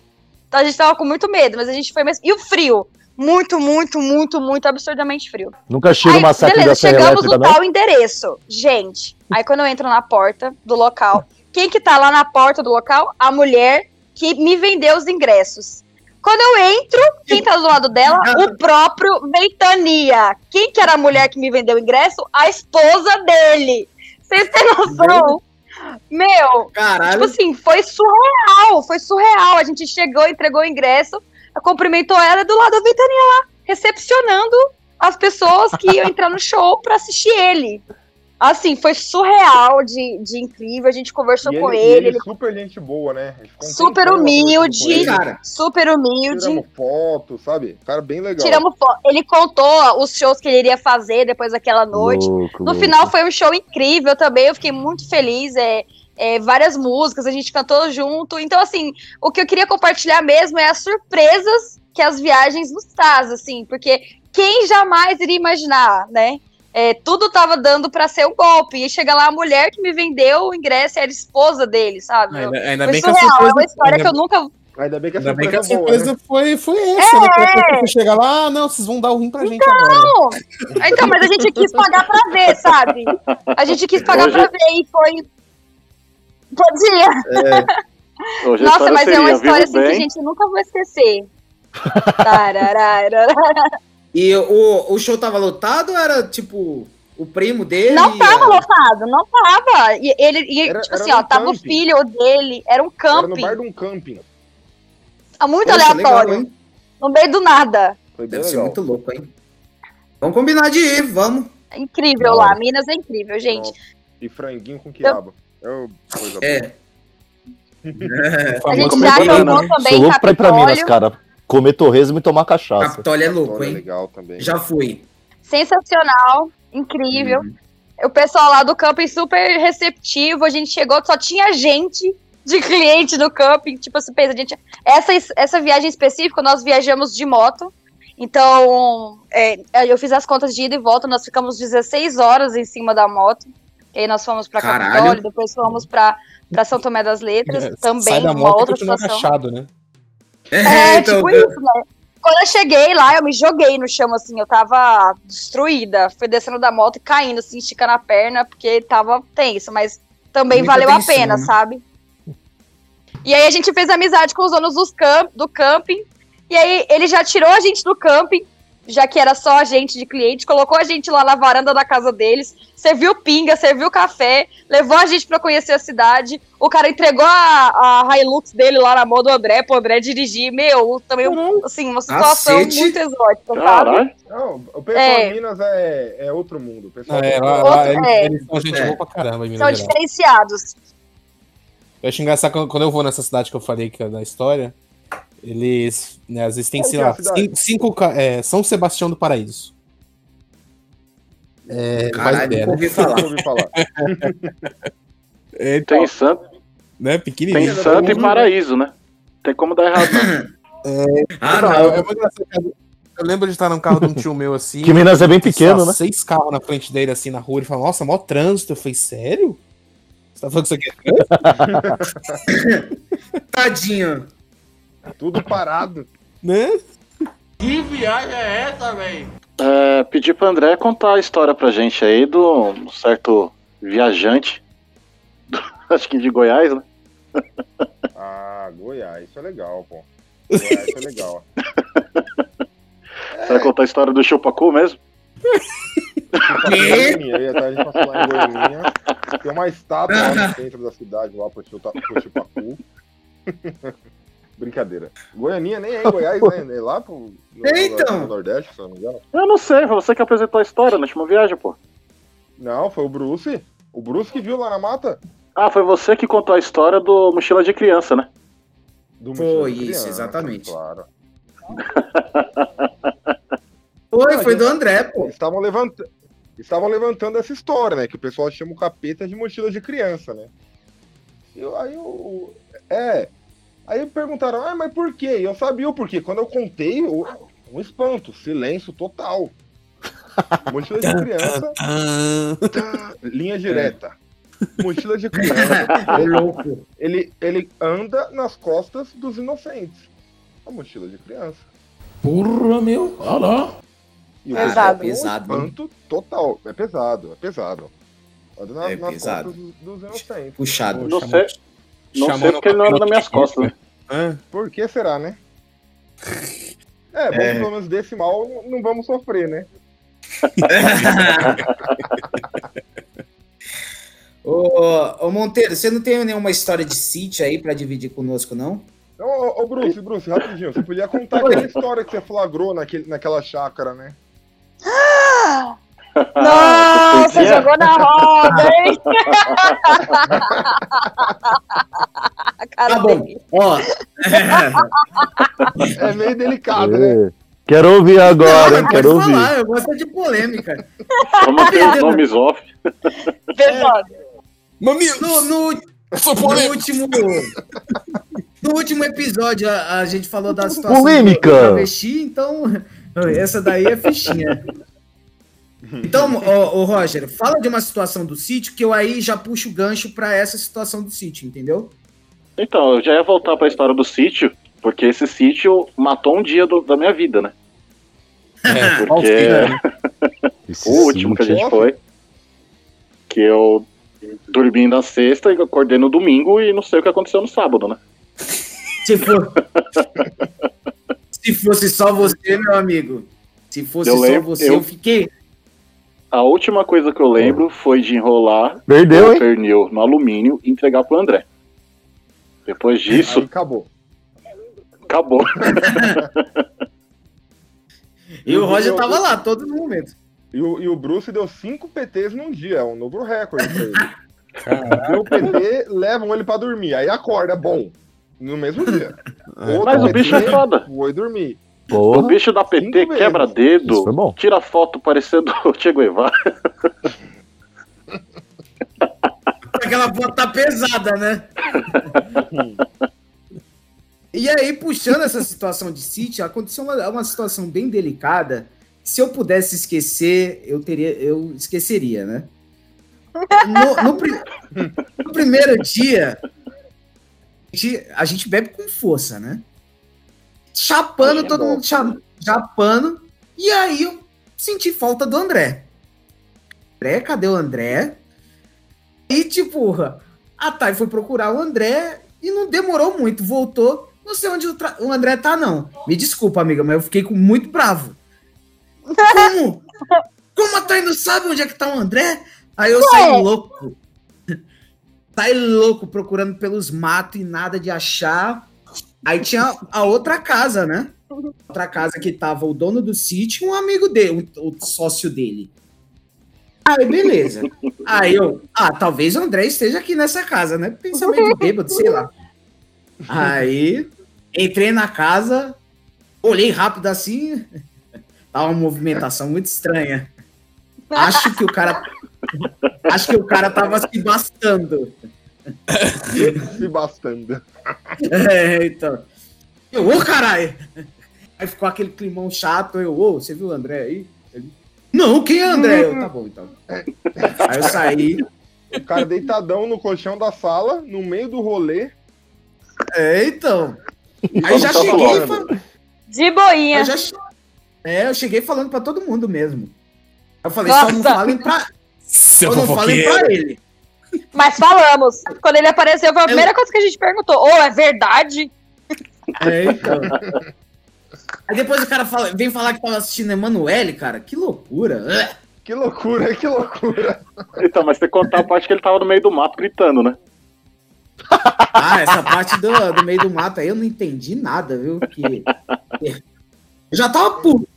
a gente tava com muito medo, mas a gente foi mesmo. E o frio? Muito, muito, muito, muito absurdamente frio. Nunca tira uma saque beleza, chegamos no tal endereço. Gente, aí quando eu entro na porta do local, quem que tá lá na porta do local? A mulher que me vendeu os ingressos. Quando eu entro, quem tá do lado dela? O próprio Ventania. Quem que era a mulher que me vendeu o ingresso? A esposa dele. Vocês têm noção? Meu, Caralho. tipo assim, foi surreal, foi surreal. A gente chegou, entregou o ingresso, cumprimentou ela do lado da Ventania lá, recepcionando as pessoas que iam entrar no show pra assistir ele. Assim, foi surreal de, de incrível. A gente conversou E com ele, ele, e super gente boa, né? A gente ficou super humilde, cara. super humilde. Tiramos foto, sabe? Cara, bem legal. Tiramos foto. Ele contou os shows que ele iria fazer depois daquela noite. Louco, No louco. final foi um show incrível também, eu fiquei muito feliz. É, é, várias músicas, a gente cantou junto. Então, assim, o que eu queria compartilhar mesmo é as surpresas que as viagens nos trazem, assim, porque quem jamais iria imaginar, né? É, tudo tava dando pra ser um golpe. E chega lá a mulher que me vendeu o ingresso era esposa dele, sabe? Ainda, ainda Foi bem que a surreal, é surpresa. uma história ainda, que eu nunca. Ainda bem que a ainda bem que a surpresa boa, surpresa né? foi, foi essa, né? Porque você chega lá, ah, não, vocês vão dar o rim pra gente agora. Não! Então, mas a gente quis pagar pra ver, sabe? A gente quis pagar Hoje- pra ver e foi. Podia. Hoje a Nossa, mas é uma seria, história assim que a bem, gente nunca vai esquecer. E o, o show tava lotado ou era tipo o primo dele? Não tava era- lotado, não tava. E ele, e, Era- tipo era assim, ó, num tava o camping. filho dele, era um Era no camping, bar de um camping. muito Poxa, aleatório, legal, no meio do nada. Foi Deve ser muito louco, hein? Vamos combinar de ir, vamos. É incrível Da lá. Minas é incrível, gente. Nossa. E franguinho com quiabo. É coisa boa. É. A gente já jogou né? também Sou louco pra ir pra Minas, cara. Comer torresmo e tomar cachaça. Capitólio é louco, Olha, hein? legal também. Já fui. Sensacional, incrível. O pessoal lá do camping super receptivo. A gente chegou, só tinha gente de cliente no camping. Tipo, você pensa, a gente. Essa, essa viagem específica, nós viajamos de moto. Então, é, eu fiz as contas de ida e volta. Nós ficamos 16 horas em cima da moto. E aí nós fomos pra Caralho. Capitólio, depois fomos pra, pra São Tomé das Letras. É, também, Sai da uma moto e outra situação. né? É, então, tipo isso, né? Quando eu cheguei lá, eu me joguei no chão, assim, eu tava destruída. Fui descendo da moto e caindo, assim, esticando a perna, porque tava tenso, mas também Muita valeu a pena, né? sabe? E aí a gente fez amizade com os donos dos camp do camping. E aí ele já tirou a gente do camping, já que era só a gente de cliente, colocou a gente lá na varanda da casa deles, serviu pinga, serviu café, levou a gente pra conhecer a cidade. O cara entregou a, a Hilux dele lá na mão do André, pro André dirigir. Meu, também, assim, uma situação Cacete. muito exótica, sabe? Caralho. Não, o pessoal É. de Minas é, é outro mundo. O pessoal É, lá, Outro- lá, eles, é. eles são gente É. boa pra caramba em Minas São diferenciados. Eu acho engraçado quando, quando eu vou nessa cidade que eu falei que é da história. Eles, né, às vezes tem, sei é lá, cinco, cinco é, São Sebastião do Paraíso. É, Caralho, ouvi falar. Ouvir falar. É, então, Tem santo, né, tem pequenininho. santo e paraíso, né? Tem como dar errado. não. Ah, Não, não. é muito engraçado. Eu lembro de estar num carro de um tio meu assim. Que Minas é bem pequeno, né? Seis carros na frente dele assim na rua. Ele falou, nossa, mó trânsito. Eu falei, sério? Você tá falando que isso aqui é trânsito? Tadinho. Tudo parado. né? Que viagem é essa, velho? É, pedir pro André contar a história pra gente aí do um certo viajante, do- acho que de Goiás, né? Ah, Goiás, isso é legal, pô. Goiás, isso é legal. Você vai contar a história do Chupacu mesmo? Goianinha, aí até a gente passou lá em Goianinha. Tem uma estátua lá no centro da cidade, lá pro Chuta- pro Chupacu. Brincadeira. Goianinha nem é em Goiás, né? É lá pro no, É, então. no Nordeste, se eu não me engano. Eu não sei, foi você que apresentou a história na última viagem, pô. Não, foi o Bruce. O Bruce que viu lá na mata. Ah, foi você que contou a história do Mochila de Criança, né? Do Foi Mochila de isso, Criança, exatamente. Claro. Foi, foi do André, pô. Estavam levantando. Estavam levantando essa história, né? Que o pessoal chama o capeta de mochila de criança, né? E eu- aí eu. É. Aí perguntaram, ah, mas por quê? E eu sabia o porquê. Quando eu contei, o- um espanto, silêncio total. Mochila de criança, tá, linha direta. Mochila de criança, É louco. ele, ele anda nas costas dos inocentes. A mochila de criança. porra, meu. Olha lá. E o Pesado. pessoal com um Pesado, hein? espanto total. É pesado, é pesado. Anda nas, É nas pesado. costas dos, dos inocentes. Puxado. Não Chamou sei porque ele não anda nas minhas costas, né? Ah, Por que será, né? É, bom, É. pelo menos desse mal não- não vamos sofrer, né? ô, ô, Monteiro, você não tem nenhuma história de sítio aí pra dividir conosco, não? Ô, ô, Bruce, Bruce, rapidinho, você podia contar aquela história que você flagrou naquele, naquela chácara, né? Podia? jogou na roda, hein? Tá bom. Ó. É meio delicado, né? É. Quero ouvir agora, Não, hein? Quero ouvir. falar, eu gosto de polêmica. Vamos ter os nomes off. Pesado. Mamilos! No, no, no último. No último episódio, a, a gente falou da situação Polêmica. do travesti, então essa daí é fichinha. Então, ô, ô, Roger, fala de uma situação do sítio que eu aí já puxo o gancho pra essa situação do sítio, entendeu? Então, eu já ia voltar pra história do sítio, porque esse sítio matou um dia do- da minha vida, né? É, Porque Esse o último que a gente foi, que eu dormi na sexta e acordei no domingo e não sei o que aconteceu no sábado, né? Se, for... Se fosse só você, meu amigo. Se fosse Eu só lembro- você, eu... eu- fiquei. A última coisa que eu lembro foi de enrolar Perdeu, o hein? pernil no alumínio e entregar pro André. Depois disso, Aí acabou. acabou. E o Roger tava lá, todo momento. E o, e o Bruce deu 5 PTs num dia, é um novo recorde pra ele. Deu PT, levam ele pra dormir. Aí acorda, bom. No mesmo dia. Outro Mas o bicho é PT, foda. Foi dormir. O Porra, bicho da PT quebra dedo, foi bom. tira foto parecendo o Che Guevara. Aquela foto tá pesada, né? e aí, puxando essa situação de sítio, aconteceu uma, uma situação bem delicada. Se eu pudesse esquecer, eu teria, eu esqueceria, né? No, no pri- no primeiro dia, a gente, a gente bebe com força, né? Chapando, é todo bom. mundo cha- chapando. E aí eu senti falta do André. André, cadê o André? E, tipo, a Thay foi procurar o André e não demorou muito, voltou. Não sei onde o, o André tá, não. Me desculpa, amiga, mas eu fiquei com muito bravo. Como? Como a Thay não sabe onde é que tá o André? Aí eu saí louco. Saí louco procurando pelos matos e nada de achar. Aí tinha a outra casa, né? Outra casa que tava o dono do sítio e um amigo dele, o, o sócio dele. Aí, beleza. Aí eu, ah, talvez o André esteja aqui nessa casa, né? Pensamento bêbado, sei lá. Aí Entrei na casa, olhei rápido assim, tava uma movimentação muito estranha. Acho que o cara. Acho que o cara tava se bastando. Se bastando. É, então. Eu, ô caralho! Aí ficou aquele climão chato, eu, ô, você viu o André aí? Ele, não, quem é André? Eu, tá bom, então. Aí eu saí. O cara deitadão no colchão da sala, no meio do rolê. É, então. Aí já cheguei. De boinha. Eu já che- É, eu cheguei falando pra todo mundo mesmo. Eu falei, só não Nossa. falem pra. Seu Só não falem pra ele. Mas falamos. Quando ele apareceu, foi a primeira coisa que a gente perguntou. Ô, é verdade? É, então. Aí depois o cara fala, vem falar que tava assistindo Emanuele, cara. Que loucura. É. Que loucura, que loucura. Então, mas tem que contar a parte que ele tava no meio do mato gritando, né? Ah, essa parte do, do meio do mato aí eu não entendi nada, viu? Que... Eu já tava puto.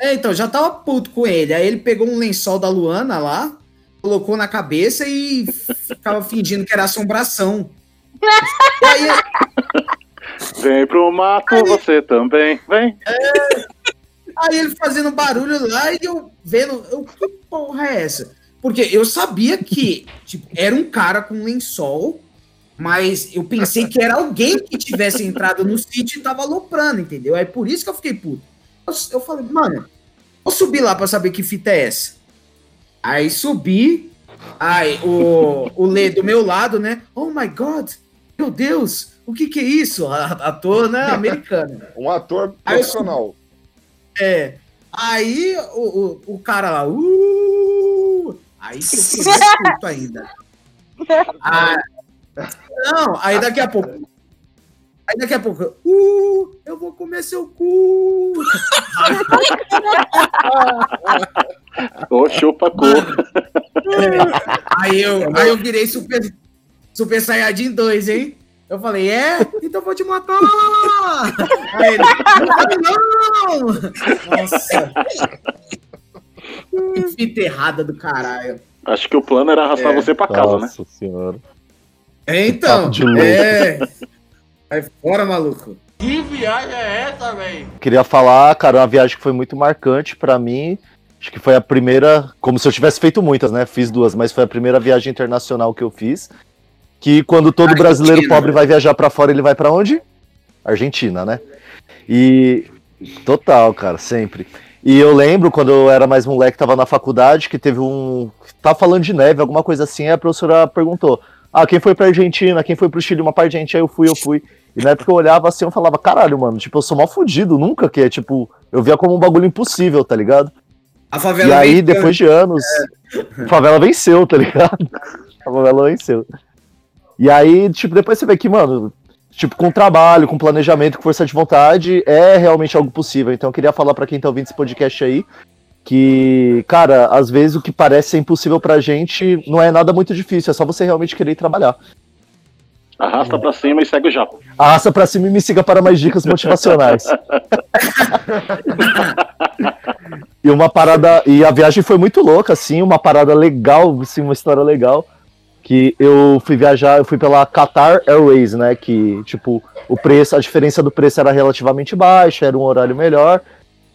É, então, já tava puto com ele. Aí ele pegou um lençol da Luana lá, colocou na cabeça e ficava fingindo que era assombração. Aí, Vem pro mato, você também. Vem. Aí ele fazendo barulho lá e eu vendo, eu, que porra é essa? Porque eu sabia que tipo, era um cara com lençol, mas eu pensei que era alguém que tivesse entrado no sítio e tava aloprando, entendeu? Aí por isso que eu fiquei puto. Eu, eu falei, mano, vou subir lá pra saber que fita é essa. Aí subi, aí o, o Lê do meu lado, né? Oh my God, meu Deus, o que que é isso? A- Ator, né, americano. Um ator Aí profissional. É. Aí o, o, o cara lá, uh, aí que eu fiquei puto ainda. Ah, não, aí daqui a pouco. Aí daqui a pouco, uh, eu vou comer seu cu. Ô, chupa cu. Aí eu, aí eu virei super, super Saiyajin 2, hein? Eu falei, é? Então eu vou te matar. Aí ele, não, não. Nossa. Que fita errada do caralho. Acho que o plano era arrastar É. você pra casa, né? Nossa senhora. É, então. É. Vai fora, maluco. Que viagem é essa, velho? Queria falar, cara, uma viagem que foi muito marcante pra mim. Acho que foi a primeira, como se eu tivesse feito muitas, né? Fiz duas, mas foi a primeira viagem internacional que eu fiz. Que quando todo Argentina. brasileiro pobre vai viajar pra fora, ele vai pra onde? Argentina, né? E total, cara, sempre. E eu lembro quando eu era mais moleque, tava na faculdade, que teve um. Tava falando de neve, alguma coisa assim, aí a professora perguntou: Ah, quem foi pra Argentina? Quem foi pro Chile? Uma parte de gente, aí eu fui, eu fui. E na época eu olhava assim, eu falava, caralho, mano, tipo, eu sou mal fudido, nunca que é, tipo, eu via como um bagulho impossível, tá ligado? A favela E aí, venceu. depois de anos, a favela venceu, tá ligado? A favela venceu. E aí, tipo, depois você vê que, mano, tipo, com trabalho, com planejamento, com força de vontade, é realmente algo possível. Então eu queria falar pra quem tá ouvindo esse podcast aí, que, cara, às vezes o que parece ser impossível pra gente não é nada muito difícil, é só você realmente querer trabalhar. Arrasta pra cima e segue o japo. Arrasta pra cima e me siga para mais dicas motivacionais. e uma parada. E a viagem foi muito louca, assim, uma parada legal, assim, uma história legal. Que eu fui viajar, eu fui pela Qatar Airways, né? Que, tipo, o preço, a diferença do preço era relativamente baixa, era um horário melhor.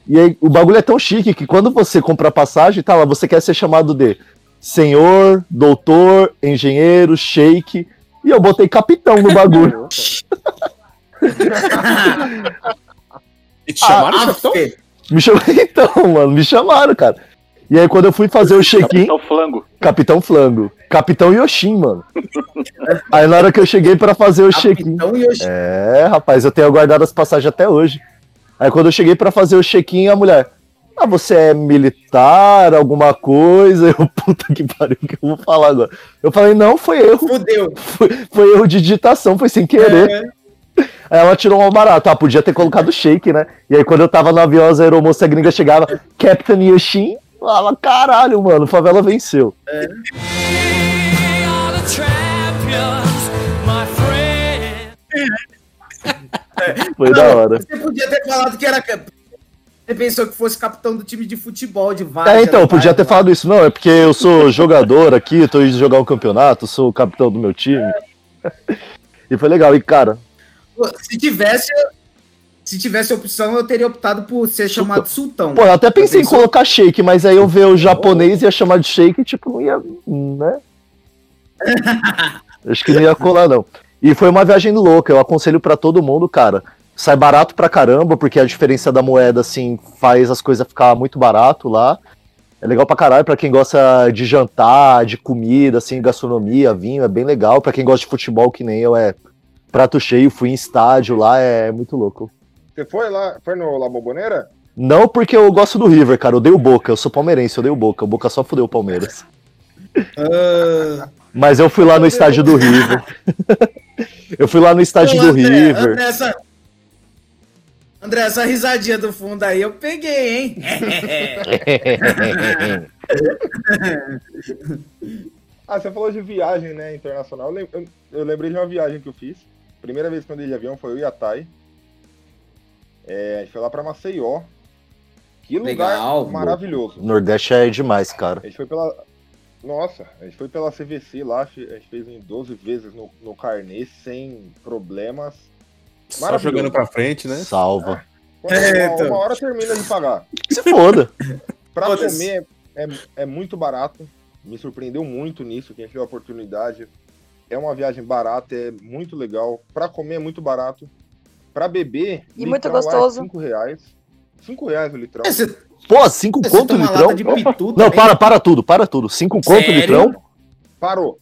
E aí, o bagulho é tão chique que quando você compra a passagem, tá lá, você quer ser chamado de senhor, doutor, engenheiro, sheik. E eu botei capitão no bagulho. E te chamaram, Ah, capitão? Fê. Me chamaram então, mano, me chamaram, cara. E aí quando eu fui fazer o check-in, Capitão Flango. Capitão Flango, Capitão Yoshin, mano. Aí na hora que eu cheguei pra fazer o check-in, Capitão é, rapaz, eu tenho guardado as passagens até hoje. Aí quando eu cheguei pra fazer o check-in, a mulher, ah, você é militar, alguma coisa? Eu, puta que pariu, o que eu vou falar agora? Eu falei, não, foi erro, Fudeu. foi, foi erro de digitação, foi sem querer. É. Aí ela tirou um barato. Ah, podia ter colocado shake, né? E aí quando eu tava no avião, as aeromoça gringa chegava, Captain Yoshin, falava, caralho, mano, favela venceu. Foi da hora. Você podia ter falado que era. Você pensou que fosse capitão do time de futebol de várzea. É, então, eu podia ter falado isso. Não, é porque eu sou jogador aqui, eu tô indo jogar um campeonato, sou o capitão do meu time. E foi legal. E, cara, Se tivesse. Se tivesse opção, eu teria optado por ser chamado Sultão. Pô, eu até pensei em pensou? colocar shake, mas aí eu ver o japonês e ia chamar de shake, tipo, não ia. né? Acho que não ia colar, não. E foi uma viagem louca, eu aconselho pra todo mundo, cara. Sai barato pra caramba, porque a diferença da moeda, assim, faz as coisas ficar muito barato lá. É legal pra caralho pra quem gosta de jantar, de comida, assim, gastronomia, vinho, é bem legal. Pra quem gosta de futebol, que nem eu, é prato cheio, fui em estádio lá, é muito louco. Você foi lá, foi no La Bombonera? Não porque eu gosto do River, cara, eu dei o Boca, eu sou palmeirense, eu dei o Boca, o Boca só fudeu o Palmeiras. Ah, Mas eu fui lá no estádio do River. eu fui lá no estádio Ô, do André, River. André, essa... André, essa risadinha do fundo aí eu peguei, hein? Ah, você falou de viagem, né, internacional. Eu, lem- eu- eu lembrei de uma viagem que eu fiz. Primeira vez que eu andei de avião foi eu e a Thay. É, a gente foi lá pra Maceió. Que lugar Legal, maravilhoso. Nordeste é demais, cara. A gente foi pela. Nossa, a gente foi pela CVC lá, a gente fez em 12 vezes no, no carnê, sem problemas. Só jogando pra frente, né? Salva. Quando É, uma, então. uma hora termina de pagar. Se foda. Pra Foda-se. comer é, é muito barato. Me surpreendeu muito nisso, quem teve a oportunidade. É uma viagem barata, é muito legal. Pra comer é muito barato. Pra beber, E muito é gostoso. 5 reais. 5 reais o litrão. É, Você, Pô, cinco você conto toma litrão? de pitu Não, para, para tudo, para tudo. Cinco conto Sério? litrão? Parou.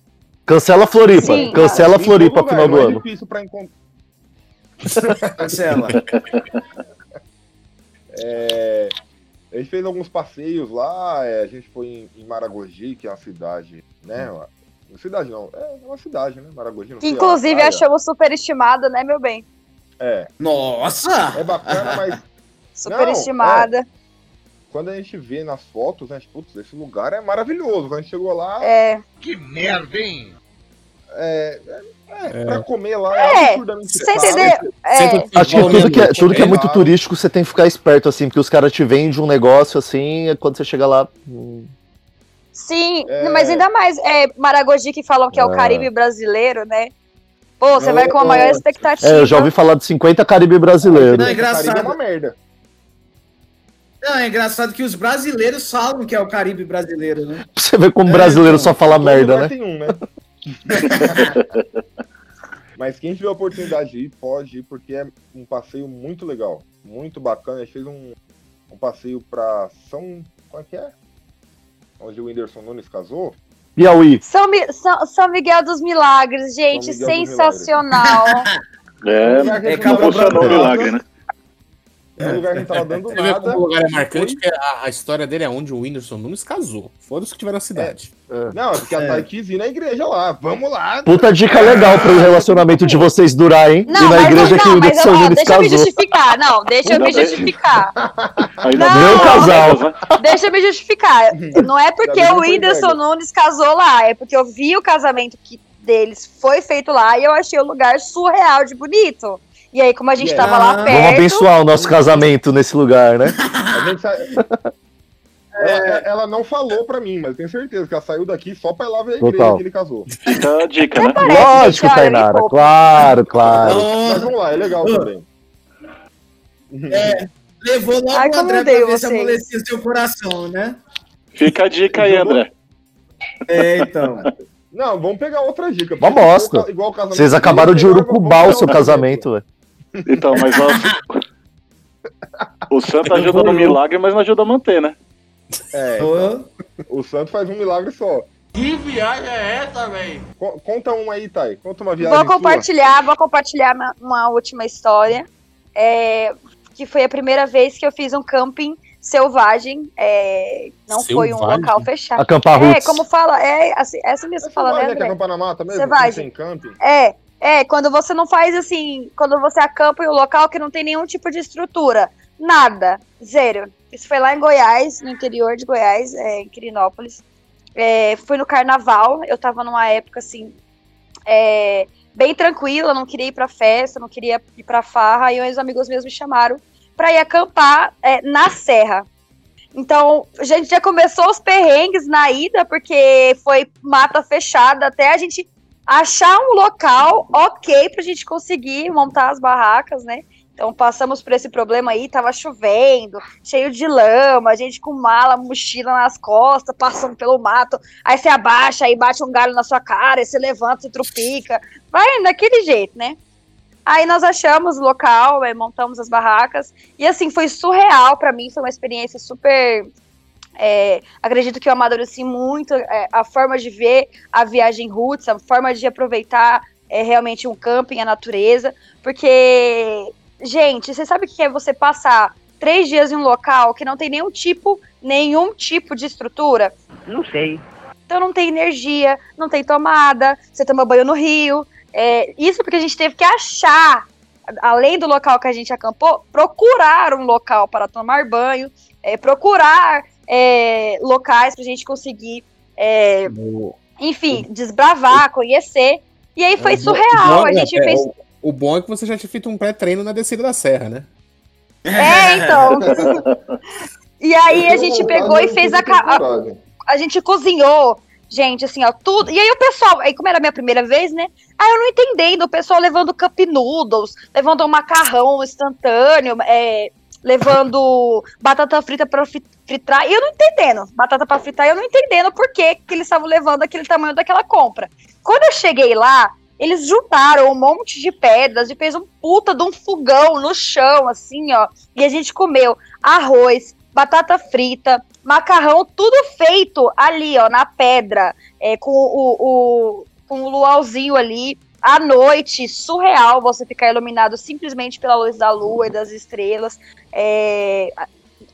Cancela Floripa. Sim, Cancela Em Floripa todo final do não é ano. difícil pra encontrar. Cancela. É, a gente fez alguns passeios lá, é, a gente foi em, em Maragogi, que é uma cidade, né? Uma, uma cidade não, é uma cidade, né? Maragogi. não Que inclusive a praia. achamos superestimada, né, meu bem? É, Nossa! é bacana, mas Superestimada. quando a gente vê nas fotos, né? Tipo, putz, esse lugar é maravilhoso. Quando a gente chegou lá, É. é, é, pra comer lá É, é absurdamente Você caro. entendeu? É. Acho que tudo que é, tudo que é muito turístico você tem que ficar esperto, assim, porque os caras te vendem um negócio assim, e quando você chega lá. hum, Sim, É. mas ainda mais é Maragogi que falam que é o É. Caribe brasileiro, né? Pô, você vai com a maior expectativa. É, eu já ouvi falar de 50 Caribe brasileiro. Não, é O Caribe engraçado. é uma merda. Não, é engraçado que os brasileiros falam que é o Caribe brasileiro, né? Você ver como É, brasileiro então, só fala merda, né? Tem um, né? Mas quem tiver a oportunidade de ir, pode ir, porque é um passeio muito legal. Muito bacana. A gente fez um, um passeio pra São. Qual é que é? Onde o Whindersson Nunes casou. Piauí. São, Mi- São, São Miguel dos Milagres, gente, São Miguel dos sensacional. É, Um lugar que a é gente não não tava funcionou o dando milagre, nada, né? É um lugar que a gente tava dando nada. o lugar é marcante, porque a, a história dele é onde o Whindersson Nunes casou. Foram os que tiveram a cidade. Não, é porque a É. Thay quis ir na igreja lá. Vamos lá. Puta dica legal pro relacionamento de vocês durar, hein? Não, e na mas, igreja que não, o mas Whindersson Nunes deixa eu me casou. justificar. Não, deixa eu me bem. justificar. Ainda Não. bem Meu que casal. Deixa eu me justificar. Não é porque que o não Whindersson. Nunes casou lá, é porque eu vi o casamento que deles foi feito lá e eu achei o lugar surreal de bonito. E aí, como a gente Yeah. tava lá Vamos perto. Vamos abençoar o nosso casamento nesse lugar, né? A gente sa... ela, ela não falou pra mim, mas eu tenho certeza que ela saiu daqui só pra ir lá ver a igreja Total. que ele casou. Fica a dica, né? Parece, Lógico, Tainara. Claro, claro. Mas vamos lá, é legal também. é, levou logo Ai, o André pra ver se vocês. amolecia seu coração, né? Fica a dica aí, André. É, então. Não, vamos pegar outra dica. Uma bosta. Vocês acabaram de urucubar o seu casamento, velho. Então, mas ó, o santo ajuda no milagre, mas não ajuda a manter, né? dica. É, Ô, o santo faz um milagre só. Que viagem é essa, velho? Co- Conta uma aí, Thay. Conta uma viagem Vou sua. compartilhar, vou compartilhar uma, uma última história. é, que foi a primeira vez que eu fiz um camping selvagem. é, não foi um Selvagem? local fechado. Acampar É, roots. como fala, é assim, essa mesmo Você que fala, né, que André? acampar na mata mesmo? Você vai. Sem camping? É, é, quando você não faz assim, quando você acampa em um local que não tem nenhum tipo de estrutura. Nada. Zero. Isso foi lá em Goiás, no interior de Goiás, é, em Quirinópolis. É, fui no carnaval, eu tava numa época assim, é, bem tranquila, não queria ir pra festa, não queria ir pra farra, e uns amigos meus me chamaram pra ir acampar é, na serra. Então, a gente já começou os perrengues na ida, porque foi mata fechada, até a gente achar um local ok pra gente conseguir montar as barracas, né? Então passamos por esse problema aí, tava chovendo, cheio de lama, a gente com mala, mochila nas costas, passando pelo mato. Aí você abaixa, aí bate um galho na sua cara, aí você levanta, se trupica. Vai daquele jeito, né? Aí nós achamos o local, montamos as barracas. E assim, foi surreal para mim, foi uma experiência super. É, acredito que eu amadureci muito é, a forma de ver a viagem roots, a forma de aproveitar é, realmente um camping, a natureza. Porque, gente, você sabe o que é você passar três dias em um local que não tem nenhum tipo, nenhum tipo de estrutura? Não sei. Então não tem energia, não tem tomada, você toma banho no rio. É, isso porque a gente teve que achar, além do local que a gente acampou, procurar um local para tomar banho, é, procurar é, locais para a gente conseguir, é, enfim, desbravar, conhecer. E aí foi bo- surreal. o A bom- gente é, fez. O, bom é que você já tinha feito um pré-treino na descida da serra, né? É, então. E aí a gente pegou e fez a, a, a gente cozinhou, gente, assim, ó, tudo. E aí o pessoal, aí como era a minha primeira vez, né? Aí eu não entendendo, o pessoal levando cup noodles, levando um macarrão instantâneo, é, levando batata frita pra fri- fritar, e eu não entendendo, batata pra fritar, eu não entendendo por que, que eles estavam levando aquele tamanho daquela compra. Quando eu cheguei lá, eles juntaram um monte de pedras e fez um puta de um fogão no chão, assim, ó. E a gente comeu arroz, batata frita, macarrão, tudo feito ali, ó, na pedra, é, com o, o, com o luauzinho ali. À noite, surreal você ficar iluminado simplesmente pela luz da lua e das estrelas. É,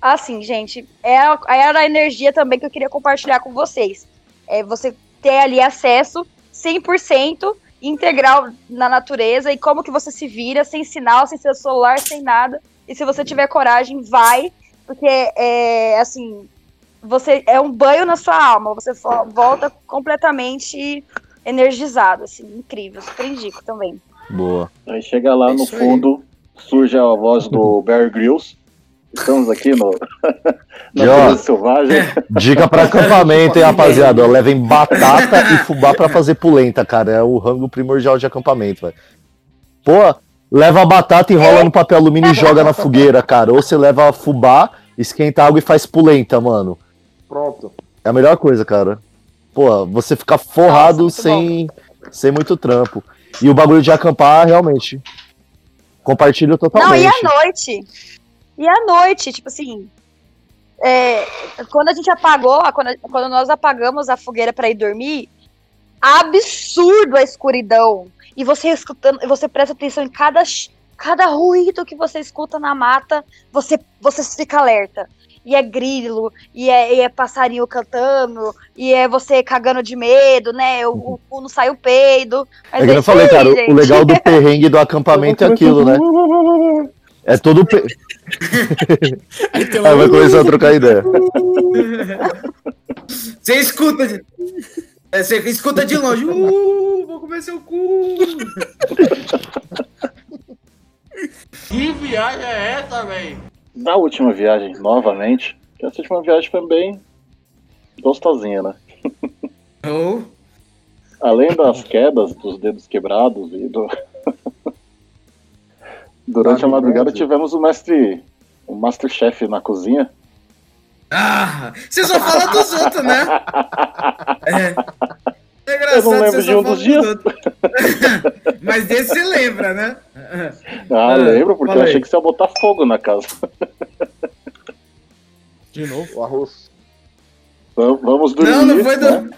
assim, gente, é era a energia também que eu queria compartilhar com vocês. É você ter ali acesso 100% integral na natureza e como que você se vira sem sinal, sem seu celular, sem nada. E se você tiver coragem, vai, porque é assim, você é um banho na sua alma, você volta completamente energizado, assim, incrível, super indico também. Boa. Aí chega lá É no isso aí. fundo, surge a voz do Bear Grylls. Estamos aqui no na E, Selvagem. Dica pra acampamento, hein, rapaziada? Ó, Levem batata e fubá pra fazer polenta, cara. É o rango primordial de acampamento, velho. Pô, leva a batata, enrola no papel alumínio e joga na fogueira, cara. Ou você leva fubá, esquenta água e faz polenta, mano. Pronto. É a melhor coisa, cara. Pô, você fica forrado Nossa, sem, sem muito trampo. E o bagulho de acampar, realmente. Compartilho Não, totalmente. e à noite? E à noite, tipo assim. é, quando a gente apagou, quando, quando nós apagamos a fogueira para ir dormir, absurdo a escuridão. E você escutando, você presta atenção em cada, cada ruído que você escuta na mata, você, você fica alerta. E é grilo, e é, e é passarinho cantando, e é você cagando de medo, né? O, o, não sai o peido. Mas É que eu falei, cara, o- gente. o legal do perrengue do acampamento é aquilo, né? É todo. Pe... Aí vai começar a trocar ideia. Você escuta. de- é, Você escuta de longe. Uh, vou comer seu cu. Que viagem é essa, velho? Na última viagem, novamente, que essa última viagem foi bem gostosinha, né? Oh, Além das quedas, dos dedos quebrados e do. Durante a madrugada tivemos o mestre. O Masterchef na cozinha. Ah, você só fala dos outros, né? É. É engraçado, Eu não lembro você de um dos dias. Mas desse você lembra, né? Ah, Ah, lembro, porque eu achei que você ia botar fogo na casa. De novo. O arroz. Vamos vamos dormir. Não, não foi né?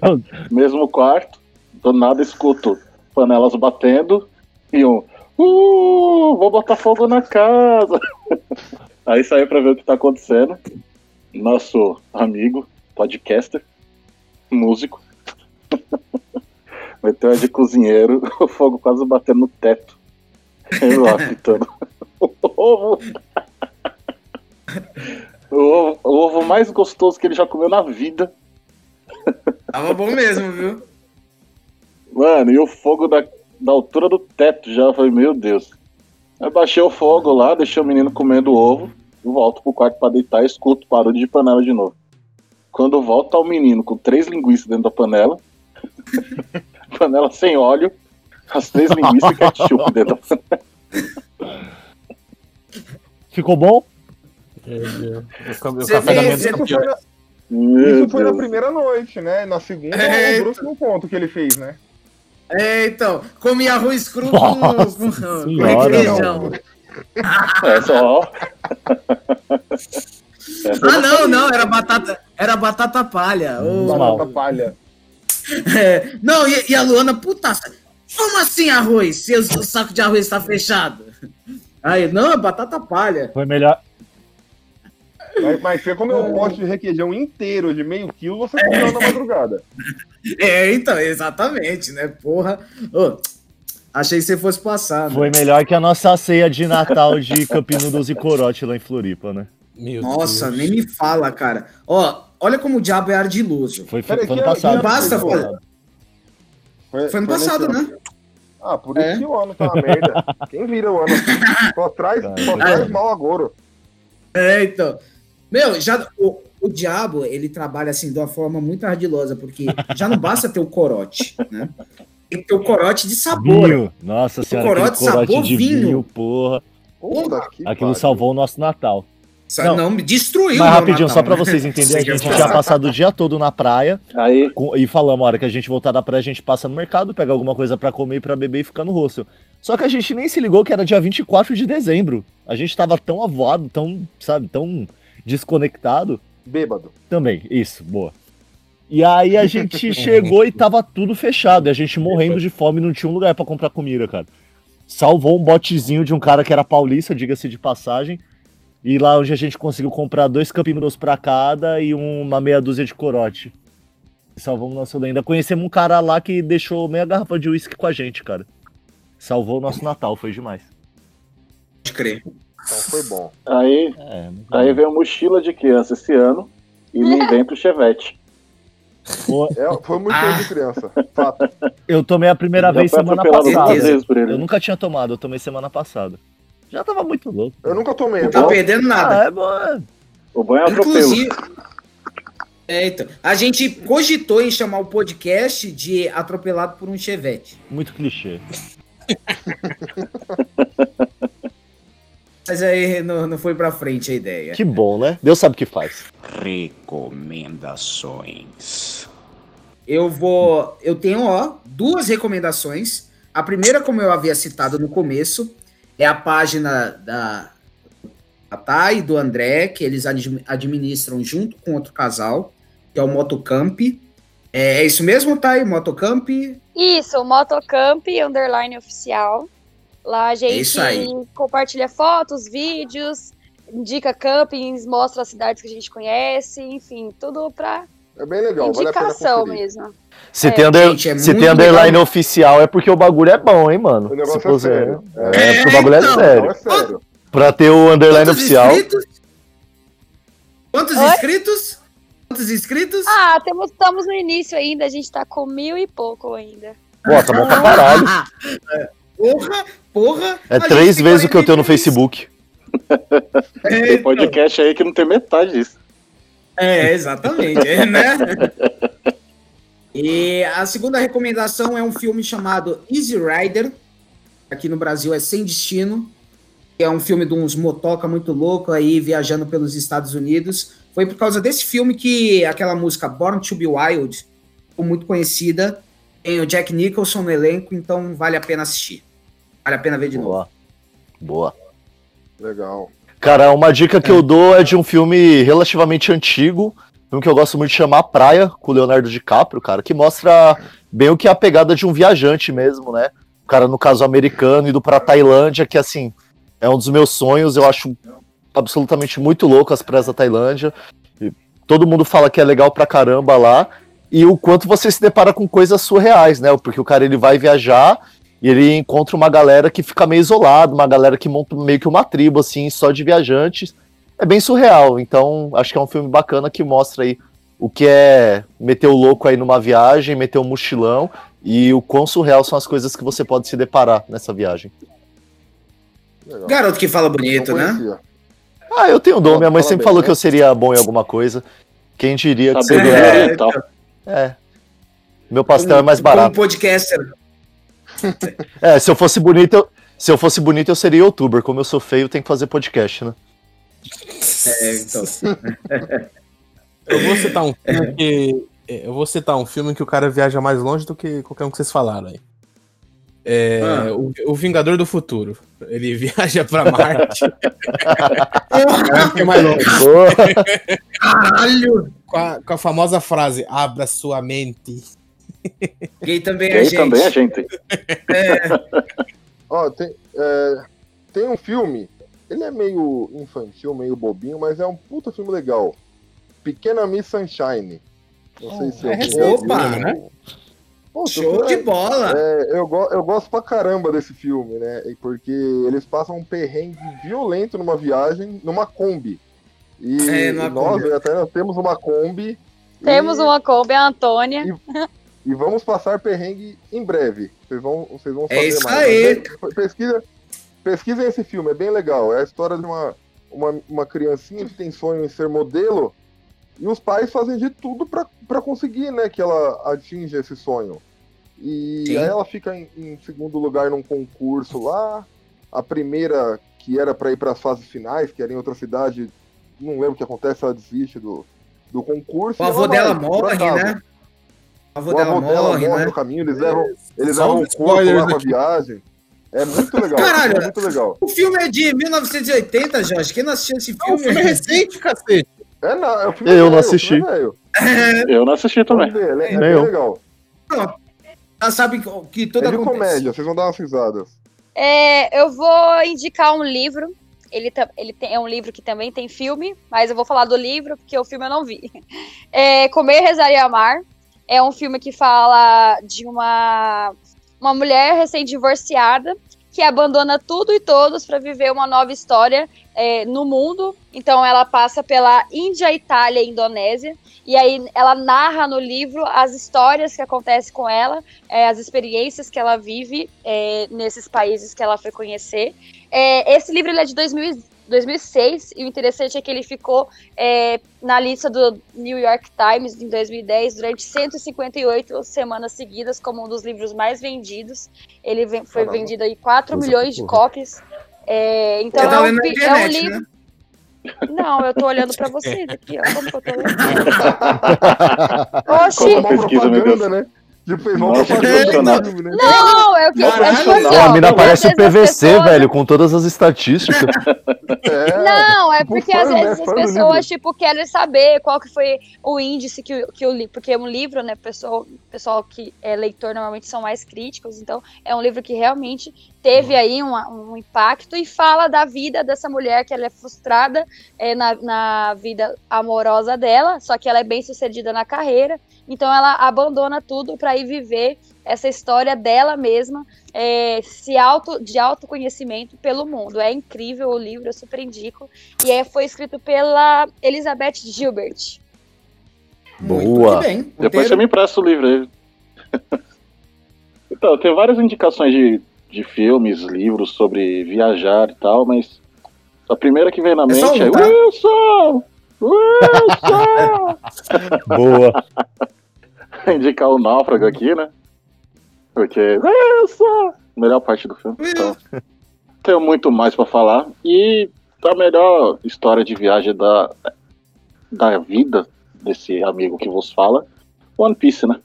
do. Mesmo quarto, do nada escuto panelas batendo e um. Uh, vou botar fogo na casa. Aí saí pra ver o que tá acontecendo. Nosso amigo, podcaster, músico, meteu a de cozinheiro, o fogo quase batendo no teto. Ele lá fitando o ovo. O ovo, o ovo mais gostoso que ele já comeu na vida. Tava bom mesmo, viu? Mano, e o fogo da, da altura do teto já. Eu falei, meu Deus. Aí baixei o fogo lá, deixei o menino comendo o ovo. Volto pro quarto pra deitar e escuto barulho de panela de novo. Quando volta o menino com três linguiças dentro da panela Panela sem óleo, as três linguiças e ketchup dentro da panela. Ficou bom? Você fez- Isso foi, na, isso foi na primeira noite, né? Na segunda, É, o Bruce não conta o que ele fez, né? É, então, comi arroz cru com, Nossa com, com requeijão. É só. Ah, não, não, era batata, era batata palha. Batata palha. é, não, e, e a Luana, putaça, como assim arroz? Se o, saco de arroz tá fechado? Aí, não, é batata palha. Foi melhor. Mas, mas você comeu um pote de requeijão inteiro de meio quilo, você comeu na madrugada. É, então, exatamente, né? Porra. Ô, achei que você fosse passar. né? Foi melhor que a nossa ceia de Natal de Noodles e corote lá em Floripa, né? Meu Nossa, Deus. nem me fala, cara. Ó, olha como o diabo é ardiloso. Foi, Peraí, foi ano que- passado. não basta Foi falar. ano Foi, Foi ano nesse passado, ano. né? Ah, por isso É. que o ano tá uma merda. Quem vira o ano assim? Só traz, só traz mal agora. É, então. Meu, já o, o diabo, ele trabalha assim de uma forma muito ardilosa, porque já não basta ter o corote, né? Tem que ter o corote de sabor. Vinho. Nossa senhora, corote corote sabor de vinho. vinho, porra. Puta Aquilo pariu. salvou o nosso Natal. Não. Não, me destruiu. Mas rapidinho, Natal, só pra né? vocês entenderem, a gente tinha passado o dia todo na praia Aí, com- e falamos, a hora que a gente voltar da praia, a gente passa no mercado, pega alguma coisa pra comer e pra beber e fica no rosto. Só que a gente nem se ligou que era dia 24 de dezembro. A gente tava tão avoado, tão, sabe, tão desconectado. Bêbado. Também, isso, boa. E aí a gente chegou e tava tudo fechado, e a gente morrendo de fome, não tinha um lugar pra comprar comida, cara. Salvou um botezinho de um cara que era paulista, diga-se de passagem. E lá onde a gente conseguiu comprar dois Noodles pra cada e uma meia dúzia de corote. Salvamos nosso lenda. Conhecemos um cara lá que deixou meia garrafa de uísque com a gente, cara. Salvou o nosso Natal, foi demais. Pode crer. Então foi bom. aí, É, aí veio mochila de criança esse ano e me invento o Chevette. É, foi muito tempo de criança. Fato. eu tomei a primeira Já vez semana passada. Eu nunca tinha tomado, eu tomei semana passada. Já tava muito louco. Eu nunca tomei. Não tá bom? perdendo nada. Ah, é bom. é. O banho é atropelo. Inclusive. É, então, a gente cogitou em chamar o podcast de Atropelado por um Chevette. Muito clichê. Mas aí não, não foi pra frente a ideia. Que bom, né? Deus sabe o que faz. Recomendações. Eu vou. Eu tenho, ó, duas recomendações. A primeira, como eu havia citado no começo, é a página da, da Thay e do André, que eles admi- administram junto com outro casal, que é o Motocamp. É, é isso mesmo, Thay? Motocamp? Isso, o Motocamp Underline Oficial. Lá a gente isso aí. compartilha fotos, vídeos, indica campings, mostra as cidades que a gente conhece, enfim, tudo pra É bem legal, vale a pena indicação conferir. mesmo. Se É. tem, under- Gente, é se tem underline legal. oficial é porque o bagulho é bom, hein, mano? O negócio Se é fosse- sério. É, porque o bagulho é então. sério. Não, é sério. Pra ter o underline Quantos oficial. inscritos? Quantos Oi? inscritos? Quantos inscritos? Ah, temos, estamos no início ainda, a gente tá com mil e pouco ainda. Pô, tá bom pra caralho. Porra, porra. É três vezes o que eu tenho no 43. Facebook. É, Tem podcast aí que não tem metade disso. É, exatamente, é, né? E a segunda recomendação é um filme chamado Easy Rider. Aqui no Brasil é Sem Destino. Que é um filme de uns motoca muito louco aí viajando pelos Estados Unidos. Foi por causa desse filme que aquela música Born to Be Wild ficou muito conhecida. Tem o Jack Nicholson no elenco, então vale a pena assistir. Vale a pena ver de novo. Boa. Boa. Legal. Cara, uma dica que eu dou é de um filme relativamente antigo, filme que eu gosto muito de chamar Praia, com o Leonardo DiCaprio, cara, que mostra bem o que é a pegada de um viajante mesmo, né? O cara, no caso, americano, indo pra Tailândia, que, assim, é um dos meus sonhos, eu acho absolutamente muito louco as praias da Tailândia. E todo mundo fala que é legal pra caramba lá, e o quanto você se depara com coisas surreais, né? Porque o cara, ele vai viajar e ele encontra uma galera que fica meio isolada, uma galera que monta meio que uma tribo, assim, só de viajantes. É bem surreal. Então, acho que é um filme bacana que mostra aí o que é meter o louco aí numa viagem, meter um mochilão e o quão surreal são as coisas que você pode se deparar nessa viagem. legal. Garoto que fala bonito, né? Ah, eu tenho dom. Minha mãe Fala sempre bem, falou né? que eu seria bom em alguma coisa. Quem diria que Saber seria. tal. É. Meu pastel é mais barato. Como podcaster. É, se eu fosse bonito, eu, se eu fosse bonito, eu seria youtuber. Como eu sou feio, tem que fazer podcast, né? É, então. Eu vou citar um filme que. é, Eu vou citar um filme que o cara viaja mais longe do que qualquer um que vocês falaram aí. É, Ah. o, o Vingador do Futuro. Ele viaja pra Marte. é, é mais longe. Caralho! Com a, com a famosa frase: abra sua mente. Gay também é Gay gente. também é gente. Ó, tem, é, tem um filme, ele é meio infantil, meio bobinho, mas é um puta filme legal. Pequena Miss Sunshine. Não sei se é recente, viu, né? Pô, Show é- de bola! é, eu, go- eu gosto pra caramba desse filme, né? Porque eles passam um perrengue violento numa viagem, numa Kombi. E É, nós, Kombi. até nós temos uma Kombi. Temos e, uma Kombi, a Antônia. e vamos passar perrengue em breve. Vocês vão, vocês vão É isso mais. aí. Mas, Pesquisa, pesquisem esse filme, é bem legal. É a história de uma, uma, uma criancinha que tem sonho em ser modelo e os pais fazem de tudo pra pra conseguir, né, que ela atinja esse sonho. E Sim. aí ela fica em, em segundo lugar num concurso lá. A primeira, que era pra ir para as fases finais, que era em outra cidade, não lembro o que acontece, ela desiste do, do concurso. O e avô ela dela morre, né? Avô O dela morre, morre né? no caminho, eles levam, eles Só levam um o corpo spoiler lá pra viagem. É muito legal. Caralho. é muito legal. O filme é de 1980, Jorge. Quem não assistiu esse O filme? filme é recente, cacete. É, não, é o filme Eu velho, não assisti. é velho. Eu não assisti também. Ver, é, é bem legal. Ela sabe que tudo É de acontece. comédia, vocês vão dar umas risadas. É, eu vou indicar um livro. Ele, ele tem, é um livro que também tem filme, mas eu vou falar do livro porque o filme eu não vi. É Comer, Rezar e Amar. É um filme que fala de uma, uma mulher recém-divorciada que abandona tudo e todos para viver uma nova história é, no mundo. Então ela passa pela Índia, Itália e Indonésia. E aí ela narra no livro as histórias que acontecem com ela, é, as experiências que ela vive é, nesses países que ela foi conhecer. É, esse livro é de 2000, 2006 e o interessante é que ele ficou é, na lista do New York Times em 2010 durante 158 semanas seguidas como um dos livros mais vendidos. Ele vem- foi Caramba. vendido aí 4 Nossa, milhões de cópias. É, então tá é, um, fi- é um internet, livro. né? Não, eu tô olhando pra vocês aqui, ó. Como que eu tô? Como Oxi! uma Pesquisa, meu propaganda, né? Tipo, uma Nossa, impressionante. do filme, né? Não, eu que. É Caralho, tipo assim, Não, ó, a mina parece o PVC, pessoas- velho, com todas as estatísticas. É, Não, é tipo porque fã, às né? vezes Fã as pessoas, tipo, querem saber qual que foi o índice que o, que o livro. Porque um livro, né, pessoal, pessoal que é leitor normalmente são mais críticos, então é um livro que realmente teve aí um, um impacto e fala da vida dessa mulher que ela é frustrada é, na, na vida amorosa dela, só que ela é bem sucedida na carreira, então ela abandona tudo para ir viver essa história dela mesma é, se auto, de autoconhecimento pelo mundo. É incrível o livro, eu super indico. E é, foi escrito pela Elizabeth Gilbert. Boa. bem. Depois você me empresta o livro aí. então, tem várias indicações de, de filmes, livros sobre viajar e tal, mas a primeira que vem na É só mente um, é tá? Wilson! Boa. Indicar o Náufrago aqui, né? Porque Wilson! Melhor parte do filme. Então, tenho muito mais pra falar. E a melhor história de viagem da, da vida desse amigo que vos fala, One Piece, né?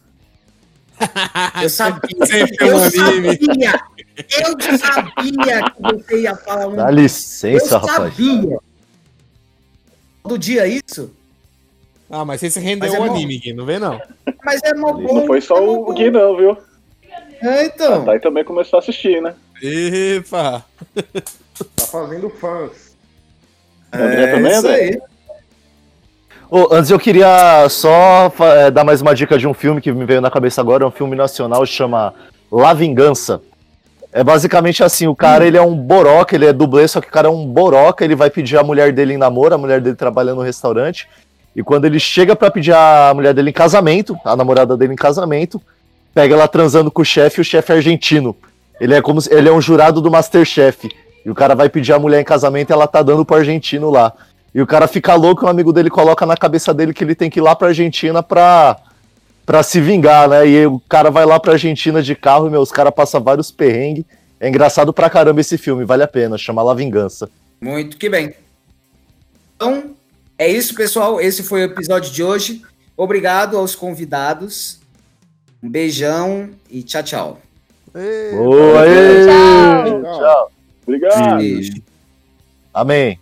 Eu sabia. Eu anime. sabia. Eu sabia que você ia falar um. Dá licença, eu rapaz. sabia. Todo dia isso? Ah, mas você se rendeu Mas é anime, Gui, não vem não. Mas é mó bom. Não foi só é o. Gui, não, viu? É, então. Daí também começou a assistir, né? Epa! Tá fazendo fãs. André também, É isso André? aí. Ô, antes eu queria só eh, dar mais uma dica de um filme que me veio na cabeça agora, é um filme nacional, chama La Vingança. É basicamente assim, o cara ele é um boroca, ele é dublê, só que o cara é um boroca, ele vai pedir a mulher dele em namoro, a mulher dele trabalha no restaurante, e quando ele chega pra pedir a mulher dele em casamento, a namorada dele em casamento, pega ela transando com o chefe, e o chefe é argentino. Ele é como ele é um jurado do Masterchef. E o cara vai pedir a mulher em casamento e ela tá dando pro argentino lá. E o cara fica louco, e um amigo dele coloca na cabeça dele que ele tem que ir lá pra Argentina pra, pra se vingar, né? E o cara vai lá pra Argentina de carro e, meu, os caras passam vários perrengues. É engraçado pra caramba esse filme, vale a pena, chama La Vingança. Muito que bem. Então, é isso, pessoal. Esse foi o episódio de hoje. Obrigado aos convidados. Um beijão e tchau, tchau. Boa, aê! Tchau. Tchau. Obrigado. Beijo. Amém.